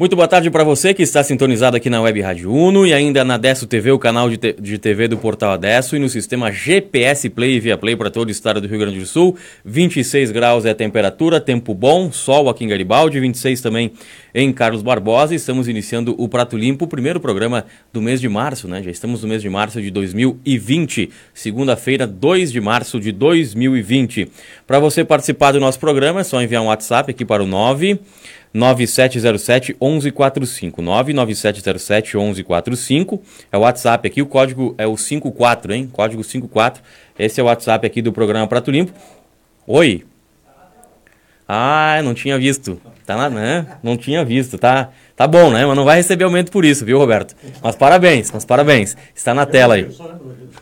Muito boa tarde para você que está sintonizado aqui na Web Rádio Uno e ainda na Adesso TV, o canal de, de TV do Portal Adesso e no sistema GPS Play e Via Play para todo o estado do Rio Grande do Sul. 26 graus é a temperatura, tempo bom, sol aqui em Garibaldi, 26 também em Carlos Barbosa. Estamos iniciando o Prato Limpo, o primeiro programa do mês de março, né? Já estamos no mês de março de 2020, segunda-feira, 2 de março de 2020. Para você participar do nosso programa, é só enviar um WhatsApp aqui para o 9 9707 1145. 99707 1145. É o WhatsApp aqui, o código é o 54, hein? Código 54. Esse é o WhatsApp aqui do programa Prato Limpo. Oi. Ah, não tinha visto. Tá na, né? Não tinha visto, tá? Tá bom, né? Mas não vai receber aumento por isso, viu, Roberto? Mas parabéns, mas parabéns. Está na tela aí.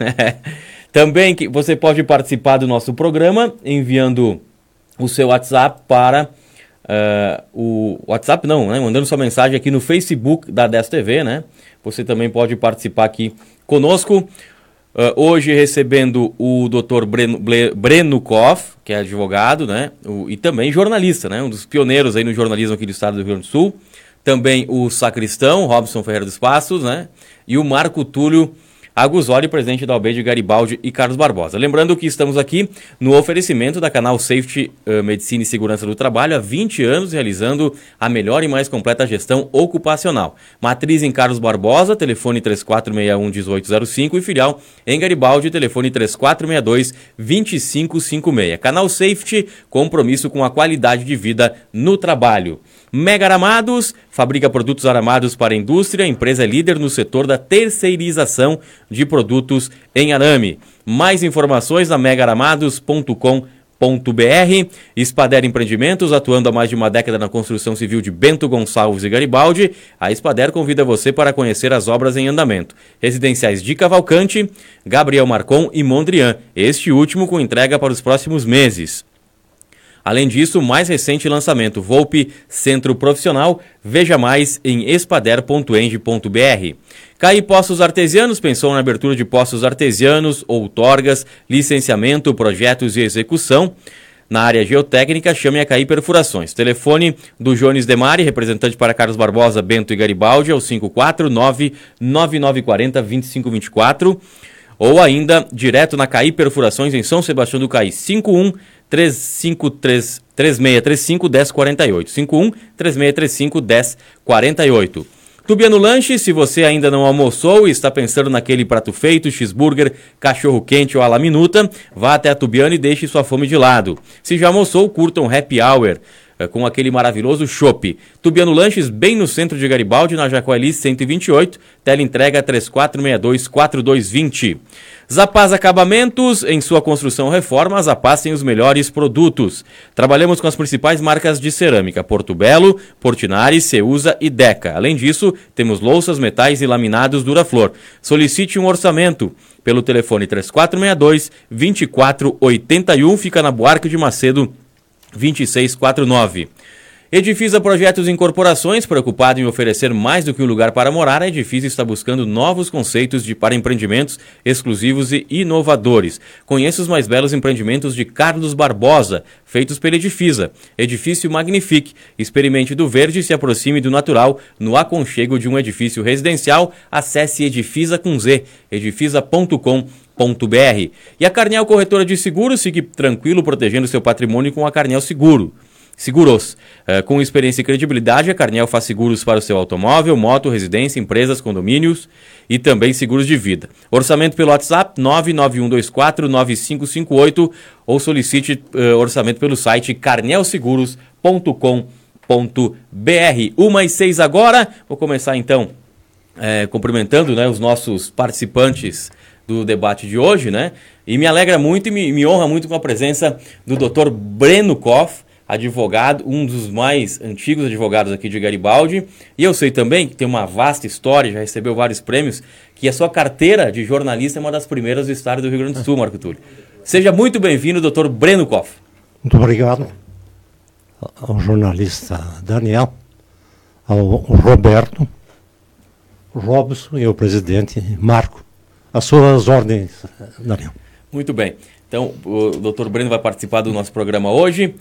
Também que você pode participar do nosso programa enviando o seu WhatsApp para Uh, o WhatsApp não, né? Mandando sua mensagem aqui no Facebook da 10 TV, né? Você também pode participar aqui conosco. Uh, hoje recebendo o Dr. Breno, Breno Koff, que é advogado, né? O, e também jornalista, né? Um dos pioneiros aí no jornalismo aqui do estado do Rio Grande do Sul. Também o sacristão, Robson Ferreira dos Passos, né? E o Marco Túlio Aguzoli, presidente da Albeide Garibaldi e Carlos Barbosa. Lembrando que estamos aqui no oferecimento da canal Safety uh, Medicina e Segurança do Trabalho há 20 anos realizando a melhor e mais completa gestão ocupacional. Matriz em Carlos Barbosa, telefone 3461-1805 e filial em Garibaldi, telefone 3462-2556. Canal Safety, compromisso com a qualidade de vida no trabalho. Mega Aramados fabrica produtos aramados para a indústria, empresa líder no setor da terceirização de produtos em arame. Mais informações na megaramados.com.br. Espader Empreendimentos, atuando há mais de uma década na construção civil de Bento Gonçalves e Garibaldi, a Espader convida você para conhecer as obras em andamento. Residenciais de Cavalcante, Gabriel Marcon e Mondrian, este último com entrega para os próximos meses. Além disso, mais recente lançamento, Volpe Centro Profissional, veja mais em espader.eng.br. CAI Poços Artesianos pensou na abertura de poços artesianos, outorgas, licenciamento, projetos e execução. Na área geotécnica, chame a CAI Perfurações. Telefone do Jones Demari, representante para Carlos Barbosa, Bento e Garibaldi, é o 549 9940 2524 ou ainda direto na CAI Perfurações em São Sebastião do Caí, 51 353 3635 1048. 51 3635 1048. Tubiano Lanche, se você ainda não almoçou e está pensando naquele prato feito, cheeseburger, cachorro quente ou a la minuta, vá até a Tubiano e deixe sua fome de lado. Se já almoçou, curta um happy hour com aquele maravilhoso chopp. Tubiano Lanches, bem no centro de Garibaldi, na Jacoeli 128, tela entrega 3462-4220. Zapaz Acabamentos, em sua construção reforma, Zapaz tem os melhores produtos. Trabalhamos com as principais marcas de cerâmica, Porto Belo, Portinari, Ceusa e Deca. Além disso, temos louças, metais e laminados Duraflor. Solicite um orçamento pelo telefone 3462 2481, fica na Buarque de Macedo, 2649. Edifisa Projetos e Incorporações, preocupado em oferecer mais do que um lugar para morar, a Edifisa está buscando novos conceitos de, para empreendimentos exclusivos e inovadores. Conheça os mais belos empreendimentos de Carlos Barbosa, feitos pela Edifisa. Edifício Magnifique. Experimente do verde e se aproxime do natural no aconchego de um edifício residencial. Acesse Edifisa com Z, edifisa.com.br. E a Carnel Corretora de Seguros, fique tranquilo protegendo seu patrimônio com a Carnel Seguro. Seguros. Uh, com experiência e credibilidade, a Carnel faz seguros para o seu automóvel, moto, residência, empresas, condomínios e também seguros de vida. Orçamento pelo WhatsApp 991249558 ou solicite uh, orçamento pelo site carnelseguros.com.br. Uma e seis agora. Vou começar então é, cumprimentando né, os nossos participantes do debate de hoje, né? E me alegra muito e me, me honra muito com a presença do Dr. Breno Koff, advogado, um dos mais antigos advogados aqui de Garibaldi. E eu sei também que tem uma vasta história, já recebeu vários prêmios, que a sua carteira de jornalista é uma das primeiras do estado do Rio Grande do Sul, Marco Túlio. Seja muito bem-vindo, doutor Breno Koff. Muito obrigado ao jornalista Daniel, ao Roberto, Robson e ao presidente Marco. As suas ordens, Daniel. Muito bem. Então, o doutor Breno vai participar do nosso programa hoje.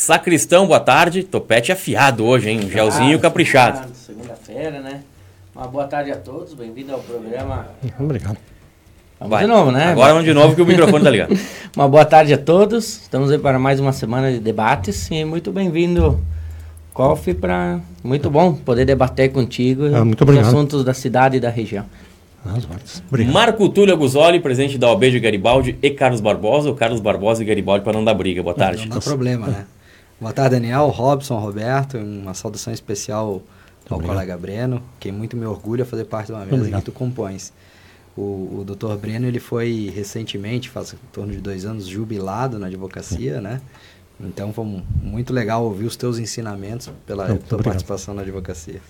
Sacristão, boa tarde. Topete afiado hoje, hein? Um gelzinho ah, caprichado. Segunda-feira, né? Uma boa tarde a todos. Bem-vindo ao programa. Obrigado. Vamos Vai. de novo, né? Agora vamos de novo que o microfone tá ligado. uma boa tarde a todos. Estamos aí para mais uma semana de debates e muito bem-vindo, Koff, para muito bom poder debater contigo ah, muito os assuntos da cidade e da região. Marco Túlio Aguzoli, presidente da OB de Garibaldi e Carlos Barbosa, o Carlos Barbosa e Garibaldi para não dar briga. Boa tarde. Não, não problema, né? Boa tarde, Daniel, Robson, Roberto. Uma saudação especial ao Obrigado. colega Breno, que muito me orgulha fazer parte de uma mesa Obrigado. que tu compões. O, o doutor Breno, ele foi recentemente, faz em torno de dois anos, jubilado na advocacia, Sim. né? Então foi muito legal ouvir os teus ensinamentos pela Não, tua obrigado. participação na advocacia.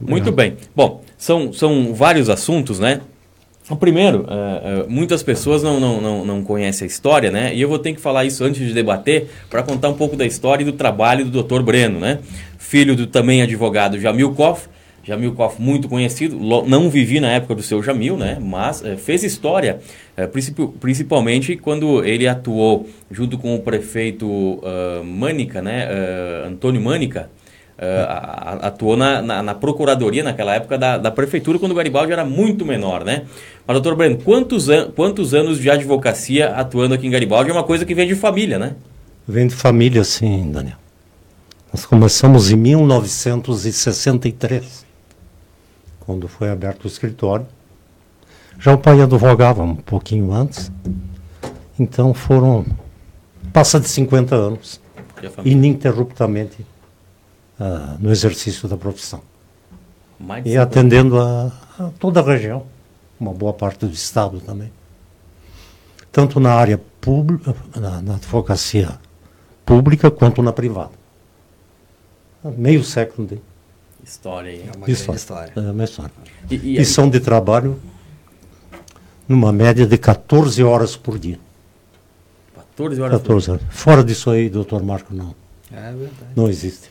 Muito bem. Bom, são, são vários assuntos, né? O primeiro, uh, uh, muitas pessoas não, não, não, não conhecem a história, né? E eu vou ter que falar isso antes de debater para contar um pouco da história e do trabalho do Dr. Breno, né? Filho do também advogado Jamil Koff. Jamil Koff, muito conhecido, não vivi na época do seu Jamil, né? Mas uh, fez história, principalmente quando ele atuou junto com o prefeito Mânica, né? Antônio Mânica, uh, atuou na, na, na, procuradoria naquela época da, da prefeitura, quando o Garibaldi era muito menor, né? Mas, doutor Breno, quantos, an quantos anos de advocacia atuando aqui em Garibaldi é uma coisa que vem de família, né? Vem de família, sim, Daniel. Nós começamos em 1963, quando foi aberto o escritório. Já o pai advogava um pouquinho antes. Então foram. Passa de 50 anos. Ininterruptamente uh, no exercício da profissão. Mais e atendendo a, a, toda a região, uma boa parte do Estado também. Tanto na área pública, na, na advocacia pública, quanto na privada. Meio século de história. Aí. É uma história. história. É uma história. E, e, e são de trabalho numa média de 14 horas por dia. 14 horas 14 por dia. Fora disso aí, doutor Marco, não. É verdade. Não existe.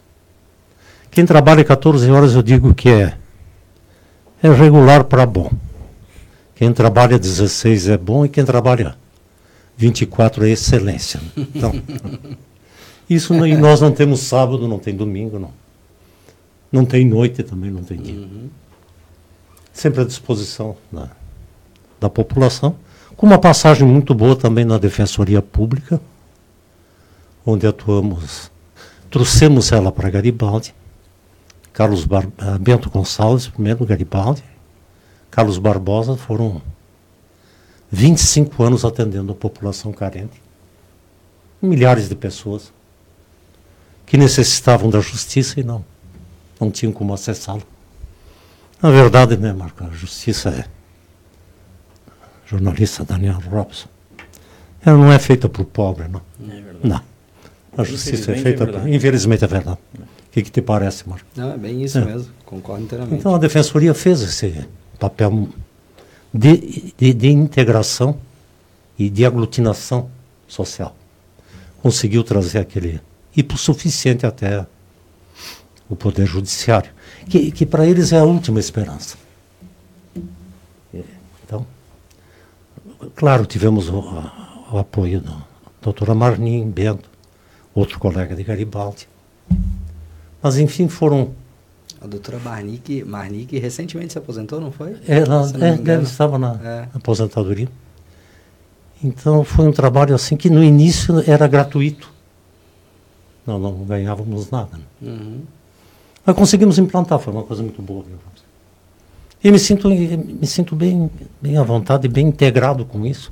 Quem trabalha 14 horas eu digo que é, é regular para bom. Quem trabalha 16 é bom e quem trabalha 24 é excelência. Então, isso e nós não temos sábado, não tem domingo, não. Não tem noite também, não tem dia. Uhum. Sempre à disposição da, da população, com uma passagem muito boa também na Defensoria Pública, onde atuamos, trouxemos ela para Garibaldi, Carlos Bar uh, Bento Gonçalves, primeiro Garibaldi, Carlos Barbosa foram 25 anos atendendo a população carente. Milhares de pessoas que necessitavam da justiça e não, não tinham como acessá-la. Na verdade, né, Marco, a justiça é. Jornalista Daniel Robson. Ela não é feita para o pobre, não. É verdade. Não. A justiça é feita. É por, infelizmente é verdade. É. O que, que te parece, Marco? Não, é bem isso é. mesmo, concordo inteiramente. Então a Defensoria fez esse papel de, de, de integração e de aglutinação social. Conseguiu trazer aquele suficiente até o Poder Judiciário, que, que para eles é a última esperança. Então, claro, tivemos o, o apoio da doutora Marnim Bento, outro colega de Garibaldi. Mas, enfim, foram. A doutora Marnick, Marnick recentemente se aposentou, não foi? Ela, é, ela estava na é. aposentadoria. Então, foi um trabalho assim que no início era gratuito. Não, não ganhávamos nada. Né? Uhum. Mas conseguimos implantar, foi uma coisa muito boa. E me sinto, me sinto bem, bem à vontade, bem integrado com isso.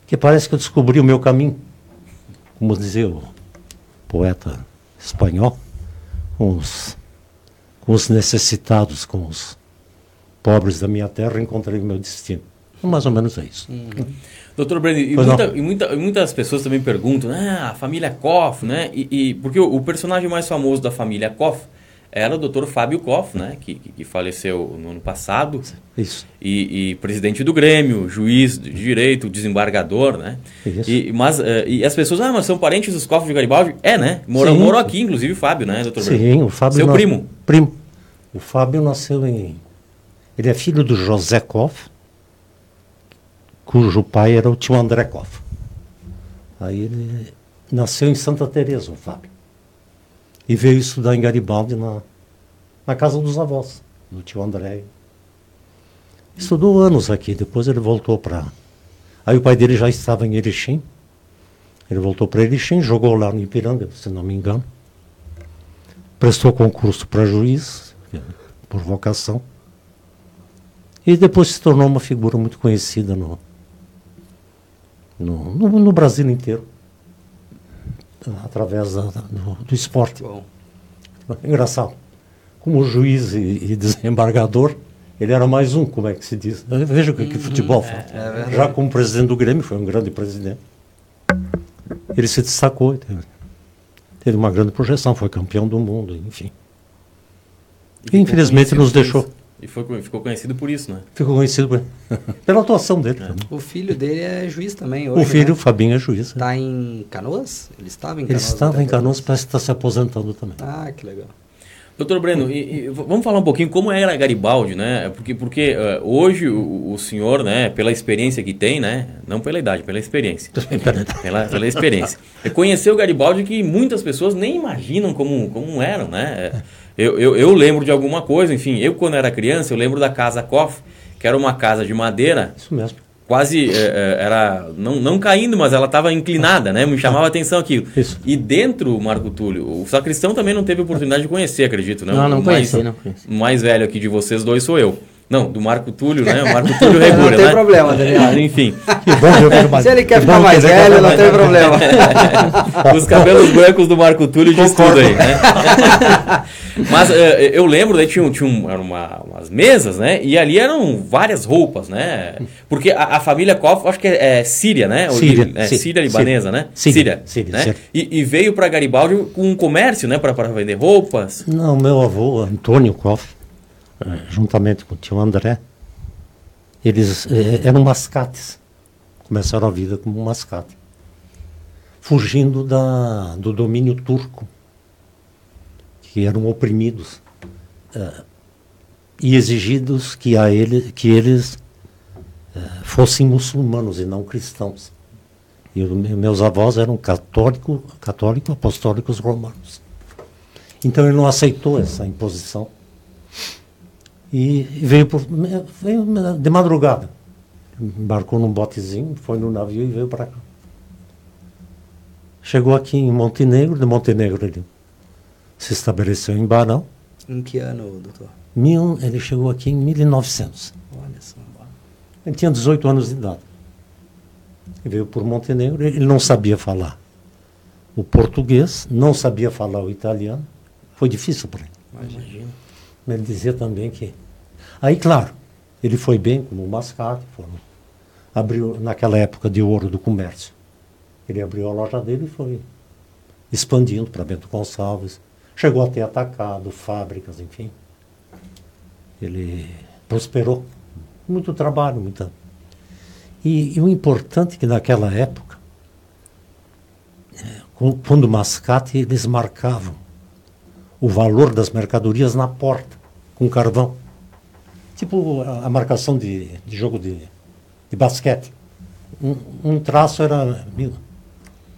Porque parece que eu descobri o meu caminho. Como dizia o poeta espanhol com os, com os necessitados, com os pobres da minha terra, encontrei o meu destino. Mais ou menos é isso. Uhum. Doutor Breno, e, muita, e, muita, muitas pessoas também perguntam, ah, a família Koff, né? E, e porque o, o, personagem mais famoso da família Koff era o doutor Fábio Koff, né? Que, que, faleceu no ano passado. Isso. E, e, presidente do Grêmio, juiz de direito, desembargador, né? Isso. E, mas, uh, e as pessoas, ah, mas são parentes dos Koff de Garibaldi? É, né? Morou, morou aqui, inclusive, o Fábio, né, doutor Sim, Breno? Sim, o Fábio... Seu primo? Primo. O Fábio nasceu em... Ele é filho do José Koff, cujo pai era o tio André Koff. Aí ele nasceu em Santa Teresa, o Fábio. E veio estudar em Garibaldi na, na casa dos avós, do tio André. Estudou anos aqui, depois ele voltou para. Aí o pai dele já estava em Erechim. Ele voltou para Erechim, jogou lá no Ipiranga, se não me engano. Prestou concurso para juiz, por vocação. E depois se tornou uma figura muito conhecida no, no, no, no Brasil inteiro, através da, do, do, esporte. Bom. Engraçado. Como juiz e, e, desembargador, ele era mais um, como é que se diz. Veja o que, que uhum. futebol faz. É, é Já como presidente do Grêmio, foi um grande presidente. Ele se destacou, teve, teve uma grande projeção, foi campeão do mundo, enfim. E infelizmente nos deixou. E foi, ficou conhecido por isso, né? Ficou conhecido por, pela atuação dele. É. O filho dele é juiz também hoje, O filho, né? o Fabinho, é juiz. Está em Canoas? Ele estava em Canoas? Ele estava em Canoas, parece que está se aposentando também. Ah, que legal. Doutor Breno, e, e, vamos falar um pouquinho como era Garibaldi, né? Porque, porque uh, hoje o, o, senhor, né, pela experiência que tem, né? Não pela idade, pela experiência. pela, pela experiência. Conheceu Garibaldi que muitas pessoas nem imaginam como, como eram, né? Eu, eu, eu, lembro de alguma coisa, enfim, eu quando era criança, eu lembro da Casa Koff, que era uma casa de madeira. Isso mesmo. Quase é, era, não, não caindo, mas ela estava inclinada, né? Me chamava a atenção aquilo. Isso. E dentro, Marco Túlio, o sacristão também não teve oportunidade de conhecer, acredito, né? Não, não conheci, mais, não conheci. O mais velho aqui de vocês dois sou eu. Não, do Marco Túlio, né? O Marco Túlio Regula, Não tem né? problema, Daniel. Enfim. Se ele quer ficar mais velho, não tem problema. Os cabelos brancos do Marco Túlio diz tudo aí, né? Mas uh, eu lembro, daí tinha, tinha um, eram uma, umas mesas, né? E ali eram várias roupas, né? Porque a, a família Koff, acho que é, é Síria, né? Síria, é, Síria libanesa, né? Síria. Síria, né? E, e, veio para Garibaldi com um comércio, né? Para vender roupas. Não, meu avô, Antônio Koff, juntamente com o tio André, eles é, eram mascates. Começaram a vida como mascate. Fugindo da, do domínio turco, que eram oprimidos é, e exigidos que, a ele, que eles fossem muçulmanos e não cristãos. E os meus avós eram católico, católico apostólicos romanos. Então ele não aceitou essa imposição e veio, por, veio de madrugada. Embarcou num botezinho, foi no navio e veio para cá. Chegou aqui em Montenegro, de Montenegro ele se estabeleceu em Barão. Em que ano, doutor? Mil, ele chegou aqui em 1900. Olha só. Ele tinha 18 anos de idade. Ele veio por Montenegro, ele não sabia falar o português, não sabia falar o italiano. Foi difícil para ele. Imagina. Ele dizia também que. Aí, claro, ele foi bem como mascate, foram, abriu naquela época de ouro do comércio. Ele abriu a loja dele e foi expandindo para Bento Gonçalves. Chegou até atacado, fábricas, enfim. Ele prosperou. Muito trabalho, muita. E, e o importante é que naquela época, é, quando mascate, eles marcavam o valor das mercadorias na porta, com carvão. Tipo a, a marcação de, de jogo de, de basquete. Um, um, traço era mil,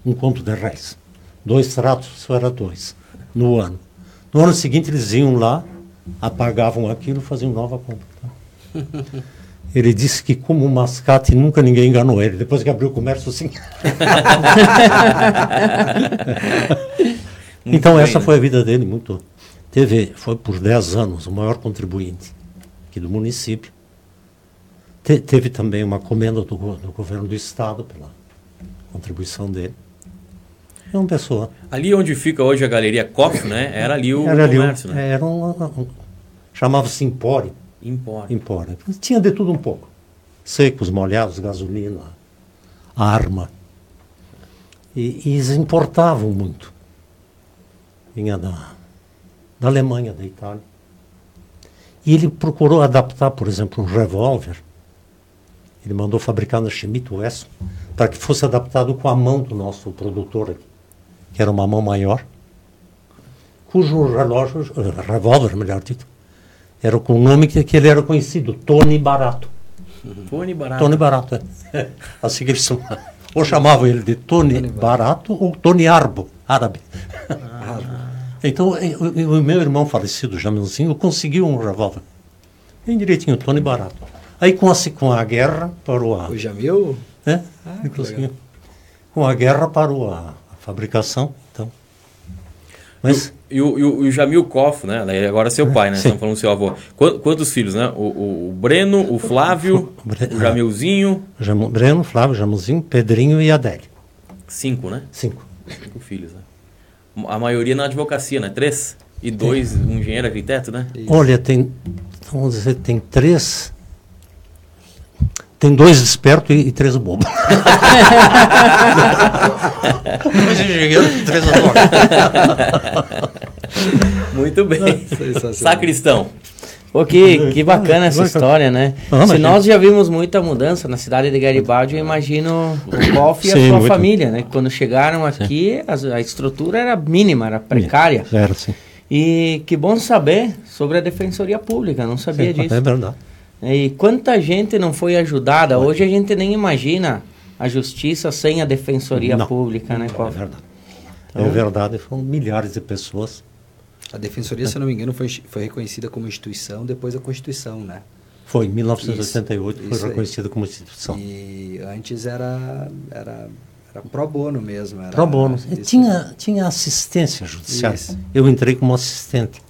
um conto de reais. Dois traços era dois no ano. No ano seguinte eles iam lá, apagavam aquilo e faziam nova compra. Ele disse que como mascate nunca ninguém enganou ele. Depois que abriu o comércio, sim. então bem, essa né? foi a vida dele, muito. Teve, foi por 10 anos o maior contribuinte aqui do município. Te, teve também uma comenda do, do, governo do estado pela contribuição dele. É uma pessoa. Ali onde fica hoje a galeria Koff, né? Era ali o era comércio, ali, né? Era um, um chamava-se Empório. Empório. Empório. Tinha de tudo um pouco. secos, molhados, gasolina, arma. E, e eles importavam muito. Vinha da, da Alemanha, da Itália. E ele procurou adaptar, por exemplo, um revólver. Ele mandou fabricar na Schmidt Wesson para que fosse adaptado com a mão do nosso produtor aqui, que era uma mão maior, cujo relógio, eh, revólver, melhor dito, era com o nome que, que ele era conhecido, Tony Barato. Tony Barato. Tony Barato, é. assim que eles. Ou chamavam ele de Tony, Tony Barato ou Tony Arbo, árabe. Ah. Então, o, meu irmão falecido, Jamilzinho, conseguiu um revólver. Bem direitinho, Tony Barato. Aí com a, com a guerra parou a... O Jamil? É, ah, inclusive. Com a guerra parou a, a fabricação, então... Mas... E o, e o, o Jamil Koff, né? Agora seu pai, né? Sim. Estamos falando do seu avô. Quantos filhos, né? O, o, o Breno, o Flávio, o, o Jamilzinho. Jam, Breno, Flávio, Jamilzinho, Pedrinho e Adélio. Cinco, né? Cinco. Cinco filhos, né? A maioria na advocacia, né? Três? E dois, um engenheiro arquiteto, né? Isso. Olha, tem, vamos dizer, tem três tem dois espertos e, e três bobos. dois engenheiros e três Muito bem. Sacristão. Pô, que, que bacana essa história, né? Ah, Se nós já vimos muita mudança na cidade de Garibaldi, eu imagino o Golf e a sua muito. família, né? Quando chegaram aqui, a, a, estrutura era mínima, era precária. Era, sim. E que bom saber sobre a Defensoria Pública, não sabia sim, disso. É verdade. E quanta gente não foi ajudada? Hoje a gente nem imagina a justiça sem a defensoria não, pública, né? É verdade. Então, é verdade, foram milhares de pessoas. A defensoria, se eu não me engano, foi, foi reconhecida como instituição depois da Constituição, né? Foi, em 1988 isso, foi isso reconhecida como instituição. E antes era, era, era pro bono mesmo. Era, pro bono. Tinha, tinha assistência judicial. Eu entrei como assistente.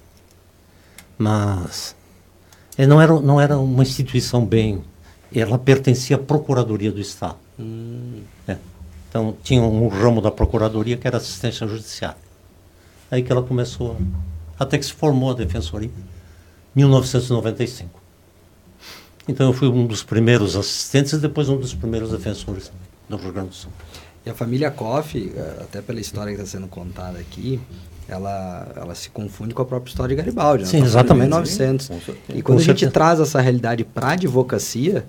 Mas não era, não era uma instituição bem. Ela pertencia à Procuradoria do Estado. Hum. É. Então, tinha um ramo da Procuradoria que era assistência judiciária. Aí que ela começou, até que se formou a Defensoria, em 1995. Então, eu fui um dos primeiros assistentes e depois um dos primeiros defensores do Rio Grande do Sul. E a família Koff, eh, até pela história que está sendo contada aqui, ela, ela se confunde com a própria história de Garibaldi. Né? Sim, exatamente. 1900. e quando a gente traz essa realidade para a advocacia,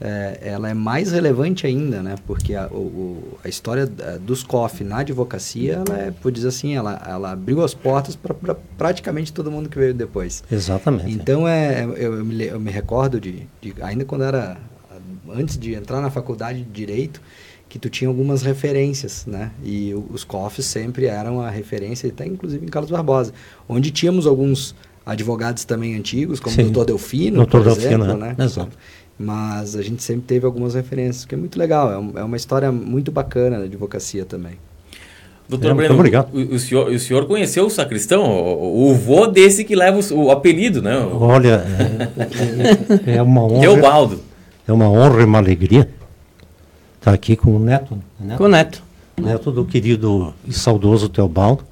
é, ela é mais relevante ainda, né? Porque a, o, a história dos COF na advocacia, ela é, por dizer assim, ela, ela abriu as portas para pra praticamente todo mundo que veio depois. Exatamente. Então, é, eu, eu, me, eu me recordo de, de, ainda quando era, antes de entrar na faculdade de Direito, que tu tinha algumas referências, né? E os COFs sempre eram a referência, até inclusive em Carlos Barbosa, onde tínhamos alguns advogados também antigos, como Sim. o doutor Delfino, doutor por Delfino, exemplo, né? Exato. Mas a gente sempre teve algumas referências, que é muito legal, é, um, é uma história muito bacana da advocacia também. Doutor é, Breno, obrigado. O, o, senhor, o senhor conheceu o sacristão, o, o vô desse que leva o, o apelido, né? Olha, é, é, é uma honra. Teobaldo. É uma honra e uma alegria Está aqui com o neto, neto. Com o neto. Neto do querido e saudoso Teobaldo,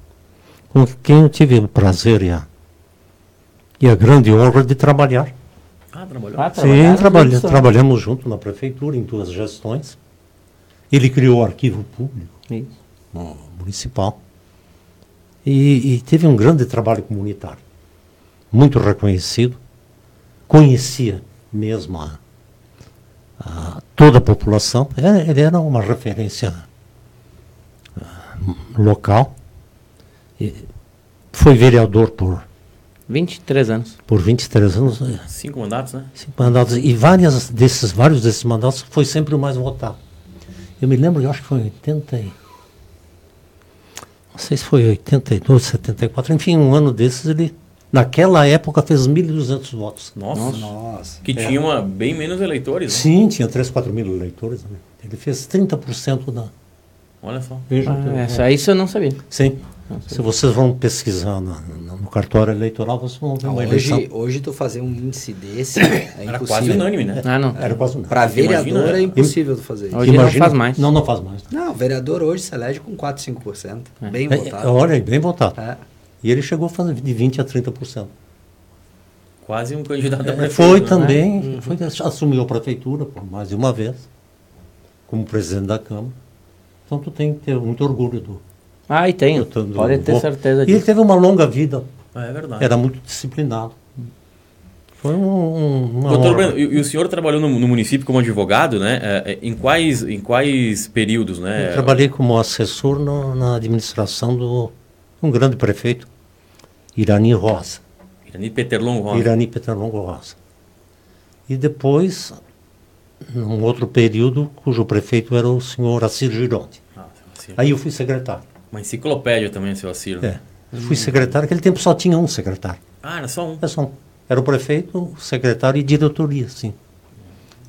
com quem eu tive o prazer e a, e a grande honra de trabalhar. Ah, trabalhou? Ah, Sim, trabalha, trabalhamos junto na prefeitura, em duas gestões. Ele criou o arquivo público municipal. E, e, teve um grande trabalho comunitário, muito reconhecido. Conhecia mesmo a, a toda a população. É, ele era uma referência uh, local. E foi vereador por 23 anos. Por 23 anos. É. Cinco mandatos, né? Cinco mandatos. E várias desses, vários desses mandatos foi sempre o mais votado. Eu me lembro, eu acho que foi 80 e... Não sei se foi 82, 74, enfim, um ano desses ele Naquela época fez 1.200 votos. Nossa. Nossa. Que é. tinha bem menos eleitores. Né? Sim, tinha 3, 4 mil eleitores. Né? Ele fez 30% da. Olha só. Veja, ah, essa, isso eu não sabia. Sim. Se vocês vão pesquisar no, no, cartório eleitoral, vocês vão ver uma hoje, eleição. Hoje tu fazer um índice desse é Era quase unânime, né? Ah, não. Era quase unânime. Para vereador Imagina, é impossível tu fazer isso. Hoje Imagina, não faz mais. Não, não faz mais. Não, o vereador hoje se elege com 4, 5%. É. Bem é, votado. Olha, bem votado. É. E ele chegou a fazer de 20% a 30%. Quase um candidato a prefeito. Foi né? também, uhum. foi, assumiu a prefeitura por mais de uma vez, como presidente da Câmara. Então tu tem que ter muito orgulho do. Ah, e tem. Pode ter certeza disso. E ele teve uma longa vida. É verdade. Era muito disciplinado. Foi um. Uma Doutor Breno, e, o senhor trabalhou no, no município como advogado, né? É, é, em, quais, em quais períodos, né? Eu trabalhei como assessor no, na administração do um grande prefeito, Irani Rosa. Irani Peterlongo Rosa. Irani Peterlongo Rosa. E depois, num outro período, cujo prefeito era o senhor Assir Gironde. Ah, Aí eu fui secretário. Uma enciclopédia também, seu Assir. Né? É. Fui secretário, naquele tempo só tinha um secretário. Ah, era só um? Era só um. Era o prefeito, o secretário e diretoria, sim.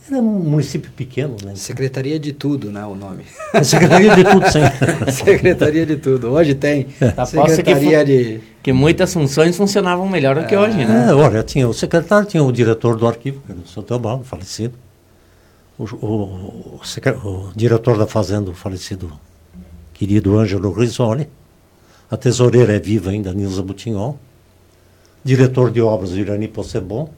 Era um município pequeno, né? Secretaria de tudo, né, o nome. É Secretaria de tudo, sim. Secretaria de tudo. Hoje tem é. Secretaria que de... Que muitas funções funcionavam melhor do é. que hoje, né? É, olha, tinha o secretário, tinha o diretor do arquivo, que era o seu Teobaldo, falecido. O, o, o, o, diretor da fazenda, o falecido querido Ângelo Risoli. A tesoureira é viva ainda, Nilza Butinhol diretor de obras Irani Possebon,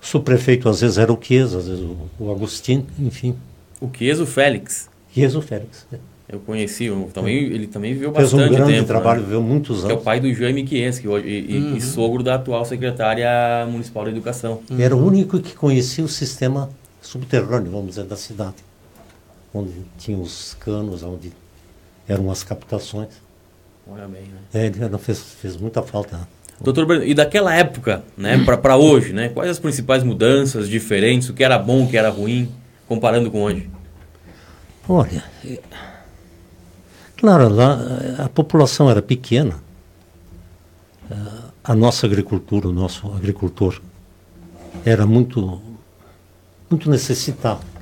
subprefeito às vezes era o Chiesa, às vezes o, o Agostinho, enfim. O Chiesa, o Félix. Chiesa, o Félix. É. Eu conheci, eu também, é. ele também viveu Fez bastante tempo. Fez um grande tempo, trabalho, né? viveu muitos anos. Que é o pai do Jaime Chiesa, que hoje, e, uhum. e, sogro da atual secretária municipal da educação. Uhum. Era o único que conhecia o sistema subterrâneo, vamos dizer, da cidade. Onde tinha os canos, onde eram as captações. Olha bem, né? É, ele fez, fez muita falta. Doutor Breno, e daquela época, né, para hoje, né, quais as principais mudanças, diferentes, o que era bom, o que era ruim, comparando com hoje? Olha, claro, lá a população era pequena. A nossa agricultura, o nosso agricultor era muito, muito necessitado.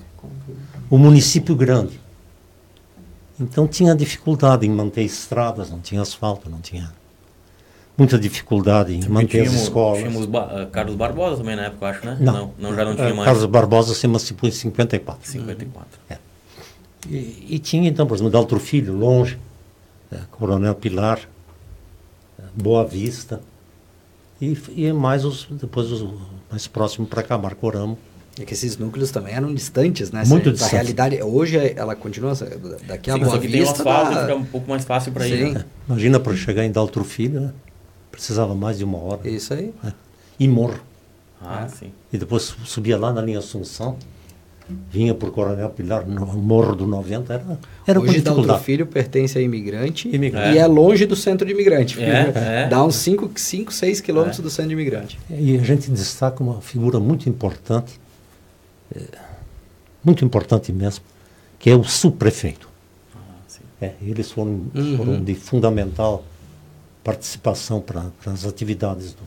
O município grande. Então tinha dificuldade em manter estradas, não tinha asfalto, não tinha muita dificuldade em manter tínhamos, as escolas. Tínhamos ba Carlos Barbosa também na época, acho, né? Não, não, não já não tinha mais. Carlos Barbosa se emancipou em 54. 54. É. E, e, tinha então, por exemplo, Daltro Filho, longe, é, Coronel Pilar, é, Boa Vista, e, e mais os, depois os mais próximos para cá, Marcoramo. É que esses núcleos também eram distantes, né? Muito distantes. A realidade, hoje ela continua daqui a Sim, Boa Vista... Sim, tem asfalto, fica um pouco mais fácil para ir. Né? Imagina para chegar em Daltro Filho, né? precisava mais de uma hora. Isso aí. Né? E morro. Ah, sim. E depois subia lá na linha Assunção, vinha por Coronel Pilar, no Morro do 90, era, era Hoje Daltro Filho pertence a imigrante, imigrante. e é longe do centro de imigrante. É, é. Dá uns 5, 6 quilômetros é. do centro de imigrante. E a gente destaca uma figura muito importante, é, muito importante mesmo, que é o subprefeito. Ah, é, eles foram, uhum. foram de fundamental participação para as atividades do,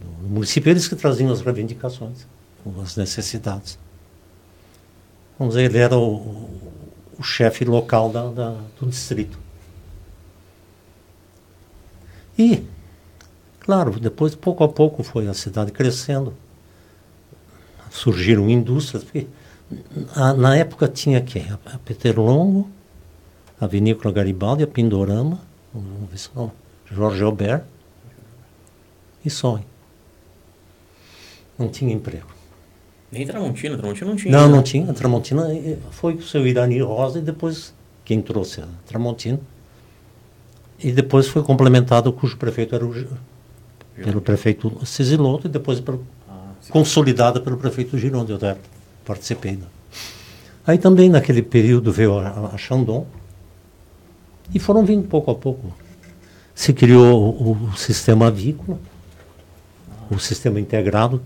do, município. Eles que traziam as reivindicações, as necessidades. Vamos dizer, ele era o, o chefe local da, da, do distrito. E, claro, depois, pouco a pouco, foi a cidade crescendo surgiram indústrias, a, na época tinha quem? A, Peterlongo, a Vinícola Garibaldi, a Pindorama, não, Jorge Albert e só. Não tinha emprego. Nem Tramontina, Tramontina não tinha. Não, né? não tinha. A Tramontina eh, foi o seu Irani Rosa e depois quem trouxe a Tramontina. E depois foi complementado cujo prefeito era o, pelo prefeito Cisiloto e depois pelo consolidada pelo prefeito Gironde, eu participei. Né? Aí também naquele período veio a, a Chandon e foram vindo pouco a pouco. Se criou o, o sistema avícola, o sistema integrado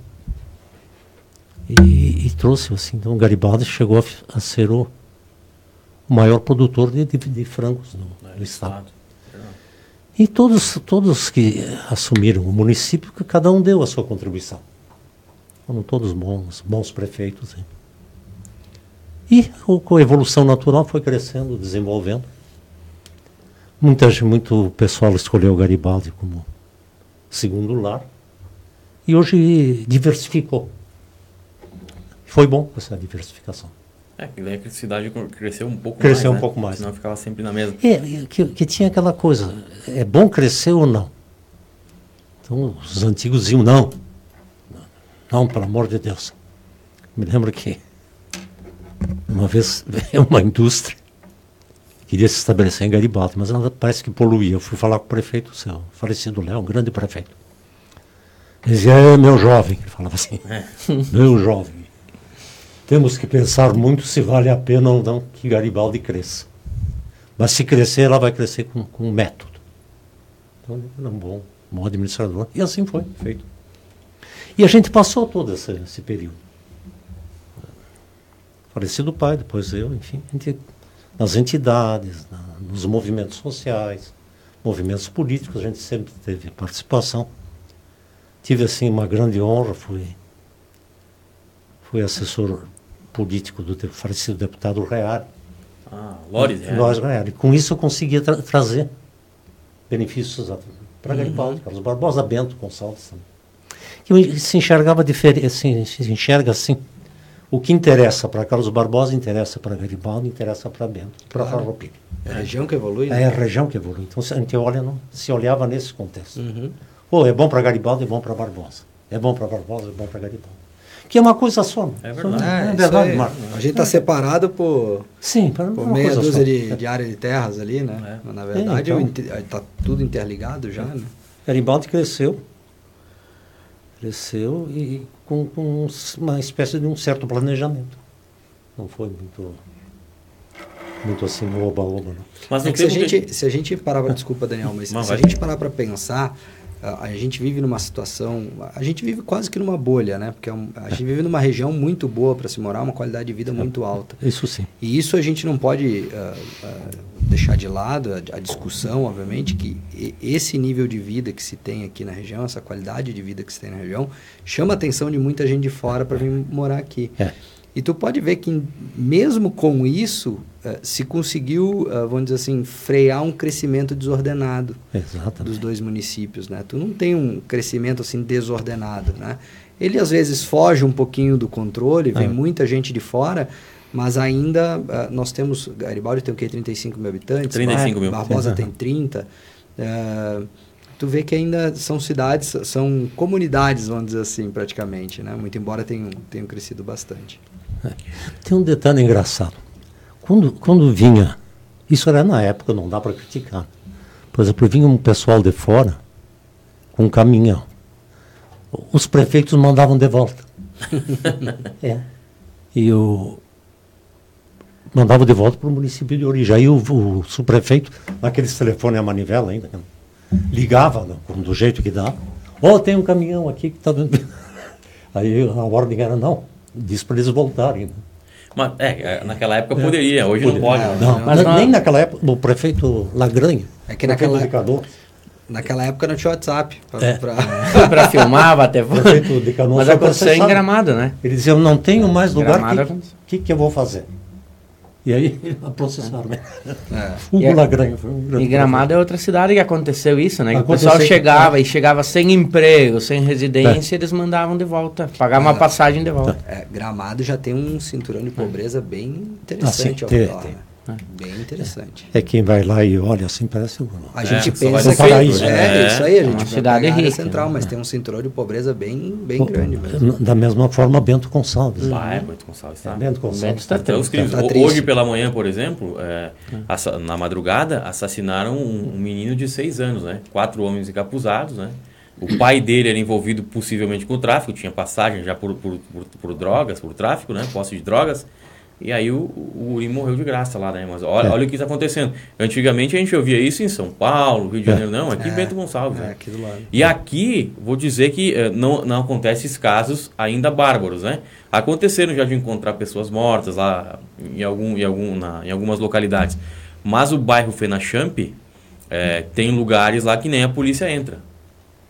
e, e trouxe assim, então Garibaldi chegou a, a ser o, o, maior produtor de, de, de frangos no, no estado. E todos, todos que assumiram o município, cada um deu a sua contribuição. Foram todos bons, bons prefeitos. Hein? E com a evolução natural foi crescendo, desenvolvendo. Muita, muito pessoal escolheu Garibaldi como segundo lar. E hoje diversificou. Foi bom essa diversificação. É, que daí a cidade cresceu um pouco cresceu mais. um né? pouco mais. Senão ficava sempre na mesma. É, que, que tinha aquela coisa, é bom crescer ou não? Então os antigos diziam não. Não, pelo amor de Deus. Me lembro que uma vez uma indústria queria se estabelecer em Garibaldi, mas ela parece que poluía. Eu fui falar com o prefeito, seu falecido Léo, um grande prefeito. Ele dizia, é, meu jovem, ele falava assim, é. meu jovem, temos que pensar muito se vale a pena ou não que Garibaldi cresça. Mas se crescer, ela vai crescer com, com método. Então, ele era um bom, bom administrador. E assim foi feito. E a gente passou todo esse, esse período. Falecido pai, depois eu, enfim, gente, nas entidades, na, nos movimentos sociais, movimentos políticos, a gente sempre teve participação. Tive, assim, uma grande honra, fui, fui assessor político do falecido deputado Real. Ah, Lores Real. E com isso eu conseguia tra trazer benefícios para uhum. Garibaldi, Carlos Barbosa, Bento Gonçalves. Que se enxergava diferente, assim, se enxerga assim. O que interessa para Carlos Barbosa interessa para Garibaldi, interessa para Bento, para claro. Farroupilha. É a região que evolui? Né? É a região que evolui. Então a gente olha, não, se olhava nesse contexto. Uhum. Pô, é bom para Garibaldi, é bom para Barbosa. É bom para Barbosa, é bom para Garibaldi que é uma coisa só. É verdade. É, é verdade, Marco. A gente está separado por, Sim, por meia dúzia de, de, área de terras ali, né? É. Mas, na verdade, está então, tudo interligado já, né? Garibaldi cresceu. Cresceu e com, com, uma espécie de um certo planejamento. Não foi muito muito assim no oba-oba. Mas é se, a gente, se a gente parar para... Desculpa, Daniel, mas, mas se vai. a gente parar para pensar a, a, gente vive numa situação, a gente vive quase que numa bolha, né? Porque é a gente vive numa região muito boa para se morar, uma qualidade de vida é, muito alta. Isso sim. E isso a gente não pode uh, uh, deixar de lado a, a, discussão, obviamente, que esse nível de vida que se tem aqui na região, essa qualidade de vida que se tem na região, chama a atenção de muita gente de fora para vir morar aqui. É. E tu pode ver que mesmo com isso uh, se conseguiu, uh, vamos dizer assim, frear um crescimento desordenado Exatamente. dos dois municípios, né? Tu não tem um crescimento assim desordenado, né? Ele às vezes foge um pouquinho do controle, vem é. muita gente de fora, mas ainda uh, nós temos Garibaldi tem o quê? 35 mil habitantes, 35 mil. Barbosa tem 30. tu vê que ainda são cidades, são comunidades, vamos dizer assim, praticamente, né? Muito embora tenham, tenham crescido bastante. Tem um detalhe engraçado. Quando, quando vinha, isso era na época, não dá para criticar. Por exemplo, vinha um pessoal de fora com um caminhão. Os prefeitos mandavam de volta. é. E o mandava de volta para o município de origem. Aí o, o subprefeito, naqueles telefones a manivela ainda, ligava do jeito que dá. Ó, oh, tem um caminhão aqui que está. Aí a ordem era não disse para eles voltarem. Né? Mas, é, é, naquela época poderia, hoje poderia. não pode. Não, não, mas não, nem naquela época, o prefeito Lagranha. É que naquela, naquela época não tinha WhatsApp. Para é. filmar, bater foto. Mas aconteceu em Gramado, né? Eles diziam, não tenho mais lugar, o que, que, que eu vou fazer? E aí processaram, né? É. O e, Lagranha foi um grande E Gramado é outra cidade que aconteceu isso, né? Aconteceu, o pessoal chegava é. e chegava sem emprego, sem residência, é. eles mandavam de volta, pagavam uma passagem de volta. É, Gramado já tem um cinturão de pobreza bem interessante ah, sim, ao redor, né? É. Bem interessante. É quem vai lá e olha assim, parece um. A gente é, pensa que paraíso. É, é, isso aí, a é gente uma cidade rica, central, mas tem um cinturão de pobreza bem, bem o, grande mesmo. Da mesma forma, Bento Gonçalves. Ah, é, Bento Gonçalves tá. Bento Gonçalves. está tá, tá Hoje pela manhã, por exemplo, é, na madrugada, assassinaram um, um, menino de seis anos, né? Quatro homens encapuzados, né? O pai dele era envolvido possivelmente com o tráfico, tinha passagem já por, por, por, por drogas, por tráfico, né? Posse de drogas. E aí o, o Uri morreu de graça lá, né? Mas olha, é. olha o que está acontecendo. Antigamente a gente ouvia isso em São Paulo, Rio de Janeiro, não, aqui em é. Bento Gonçalves. É, né? aqui do lado. E aqui, vou dizer que uh, não, não acontece esses casos ainda bárbaros, né? Aconteceram já de encontrar pessoas mortas lá em, algum, em, algum, na, em algumas localidades. Mas o bairro Fenachamp é, tem lugares lá que nem a polícia entra.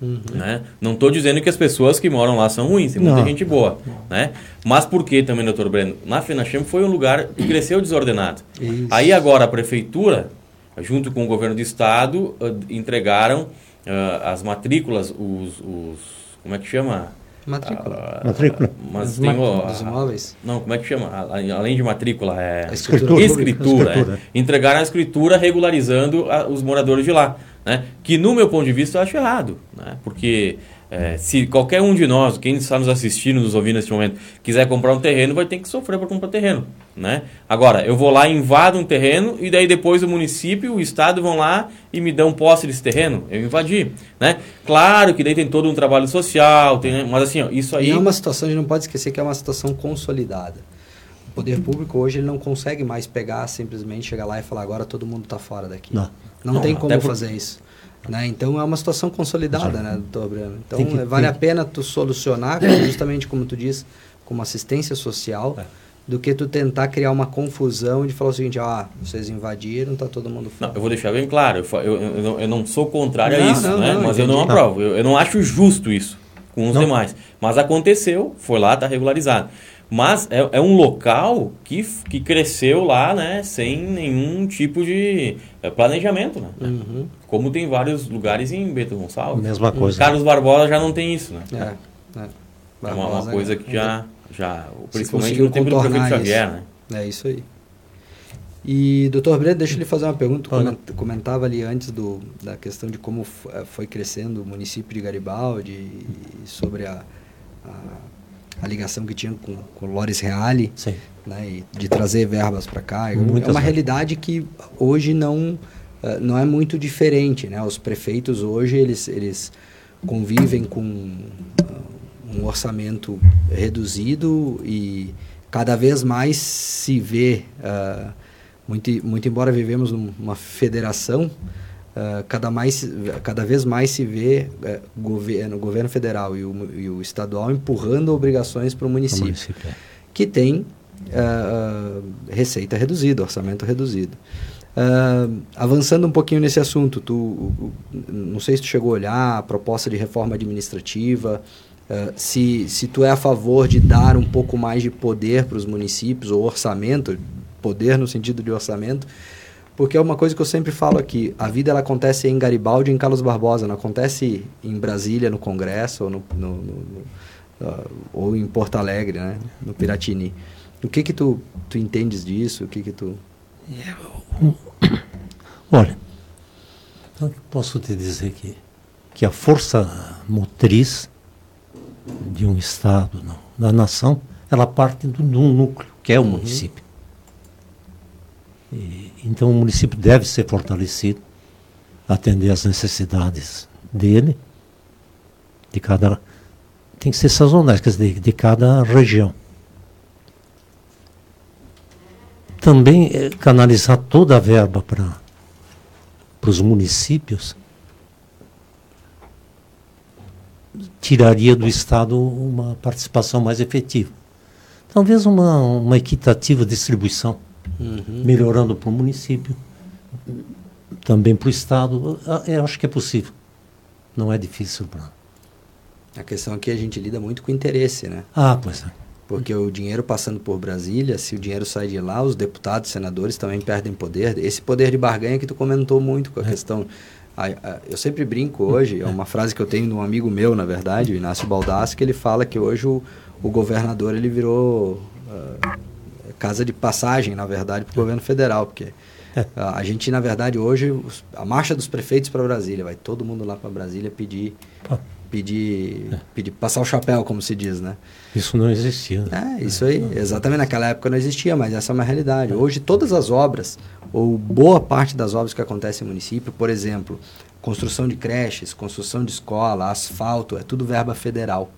Uhum. Né? Não estou dizendo que as pessoas que moram lá são ruins, tem muita não. gente boa. Né? Mas por que também, doutor Breno? Na FENACHEM foi um lugar que cresceu desordenado. Isso. Aí agora a prefeitura, junto com o governo do estado, uh, entregaram uh, as matrículas, os, os, Como é que chama? Matrícula. Uh, matrícula. Mas tem o, dos imóveis? Não, como é que chama? Além de matrícula, é. A escritura. Escritura. escritura é. Entregaram a escritura regularizando a, os moradores de lá. Né? Que no meu ponto de vista eu acho errado, né? porque é, se qualquer um de nós, quem está nos assistindo, nos ouvindo neste momento, quiser comprar um terreno, vai ter que sofrer para comprar terreno. Né? Agora, eu vou lá, invado um terreno e daí depois o município, o estado vão lá e me dão posse desse terreno. Eu invadi. Né? Claro que daí tem todo um trabalho social, tem, mas assim, ó, isso aí. E é uma situação, a gente não pode esquecer que é uma situação consolidada. O poder público hoje ele não consegue mais pegar, simplesmente chegar lá e falar agora todo mundo está fora daqui. Não. Não, não tem como fazer isso. Né? Então é uma situação consolidada, né, doutor Breno? Então que, vale a pena tu solucionar, justamente como tu diz, como assistência social, é. do que tu tentar criar uma confusão de falar o seguinte, ah, vocês invadiram, tá todo mundo fora. Não, eu vou deixar bem claro, eu, eu, eu, eu não sou contrário não, a isso, não, né? Não, mas eu não aprovo, eu, eu não acho justo isso com os demais. Mas aconteceu, foi lá, tá regularizado. Mas é, é, um local que, que cresceu lá, né, sem nenhum tipo de é, planejamento, né? Uhum. Como tem vários lugares em Beto Gonçalves. Mesma coisa. Carlos Barbosa já não tem isso, né? É, é. é uma, uma, coisa que já, já principalmente no tempo do prefeito Xavier, né? É isso aí. E, doutor Breno, deixa eu lhe fazer uma pergunta. Comentava ali antes do, da questão de como eh, foi crescendo o município de Garibaldi e sobre a, a a ligação que tinha com, com o Loris Reale, Sim. Né, de trazer verbas para cá. É Muitas é uma realidade que hoje não, uh, não é muito diferente. Né? Os prefeitos hoje eles, eles convivem com um orçamento reduzido e cada vez mais se vê, uh, muito, muito embora vivemos numa federação, Uh, cada, mais, cada vez mais se vê uh, governo, governo federal e o, e o estadual empurrando obrigações para o município, município é. que tem uh, receita reduzida, orçamento reduzido. avançando um pouquinho nesse assunto, tu, não sei se tu chegou a olhar a proposta de reforma administrativa, se, se tu é a favor de dar um pouco mais de poder para os municípios, ou orçamento, poder no sentido de orçamento, porque é uma coisa que eu sempre falo aqui, a vida ela acontece em Garibaldi e em Carlos Barbosa, não acontece em Brasília, no Congresso, ou, no, no, no, uh, ou em Porto Alegre, né? no Piratini. O que que tu, tu entendes disso? O que que tu... Olha, então posso te dizer que, que a força motriz de um Estado, não, da nação, ela parte de um núcleo, que é o uhum. município. E, então o município deve ser fortalecido, atender às necessidades dele, de cada. Tem que ser sazonais, quer dizer, de cada região. Também é, canalizar toda a verba para os municípios tiraria do Estado uma participação mais efetiva. Talvez uma, uma equitativa distribuição uhum. melhorando para o município, também para o Estado. Ah, eu acho que é possível. Não é difícil para. A questão aqui é a gente lida muito com interesse, né? Ah, pois é. Porque o dinheiro passando por Brasília, se o dinheiro sai de lá, os deputados, senadores também perdem poder. Esse poder de barganha que tu comentou muito com a é. questão. eu sempre brinco hoje, é uma frase que eu tenho de um amigo meu, na verdade, o Inácio Baldassi, que ele fala que hoje o, o governador ele virou uh, casa de passagem, na verdade, para o governo federal, porque é. a gente, na verdade, hoje, a marcha dos prefeitos para Brasília, vai todo mundo lá para Brasília pedir, pedir, é. pedir, passar o chapéu, como se diz, né? Isso não existia. Né? É, isso aí, exatamente naquela época não existia, mas essa é uma realidade. É. Hoje, todas as obras, ou boa parte das obras que acontecem no município, por exemplo, construção de creches, construção de escola, asfalto, é tudo verba federal.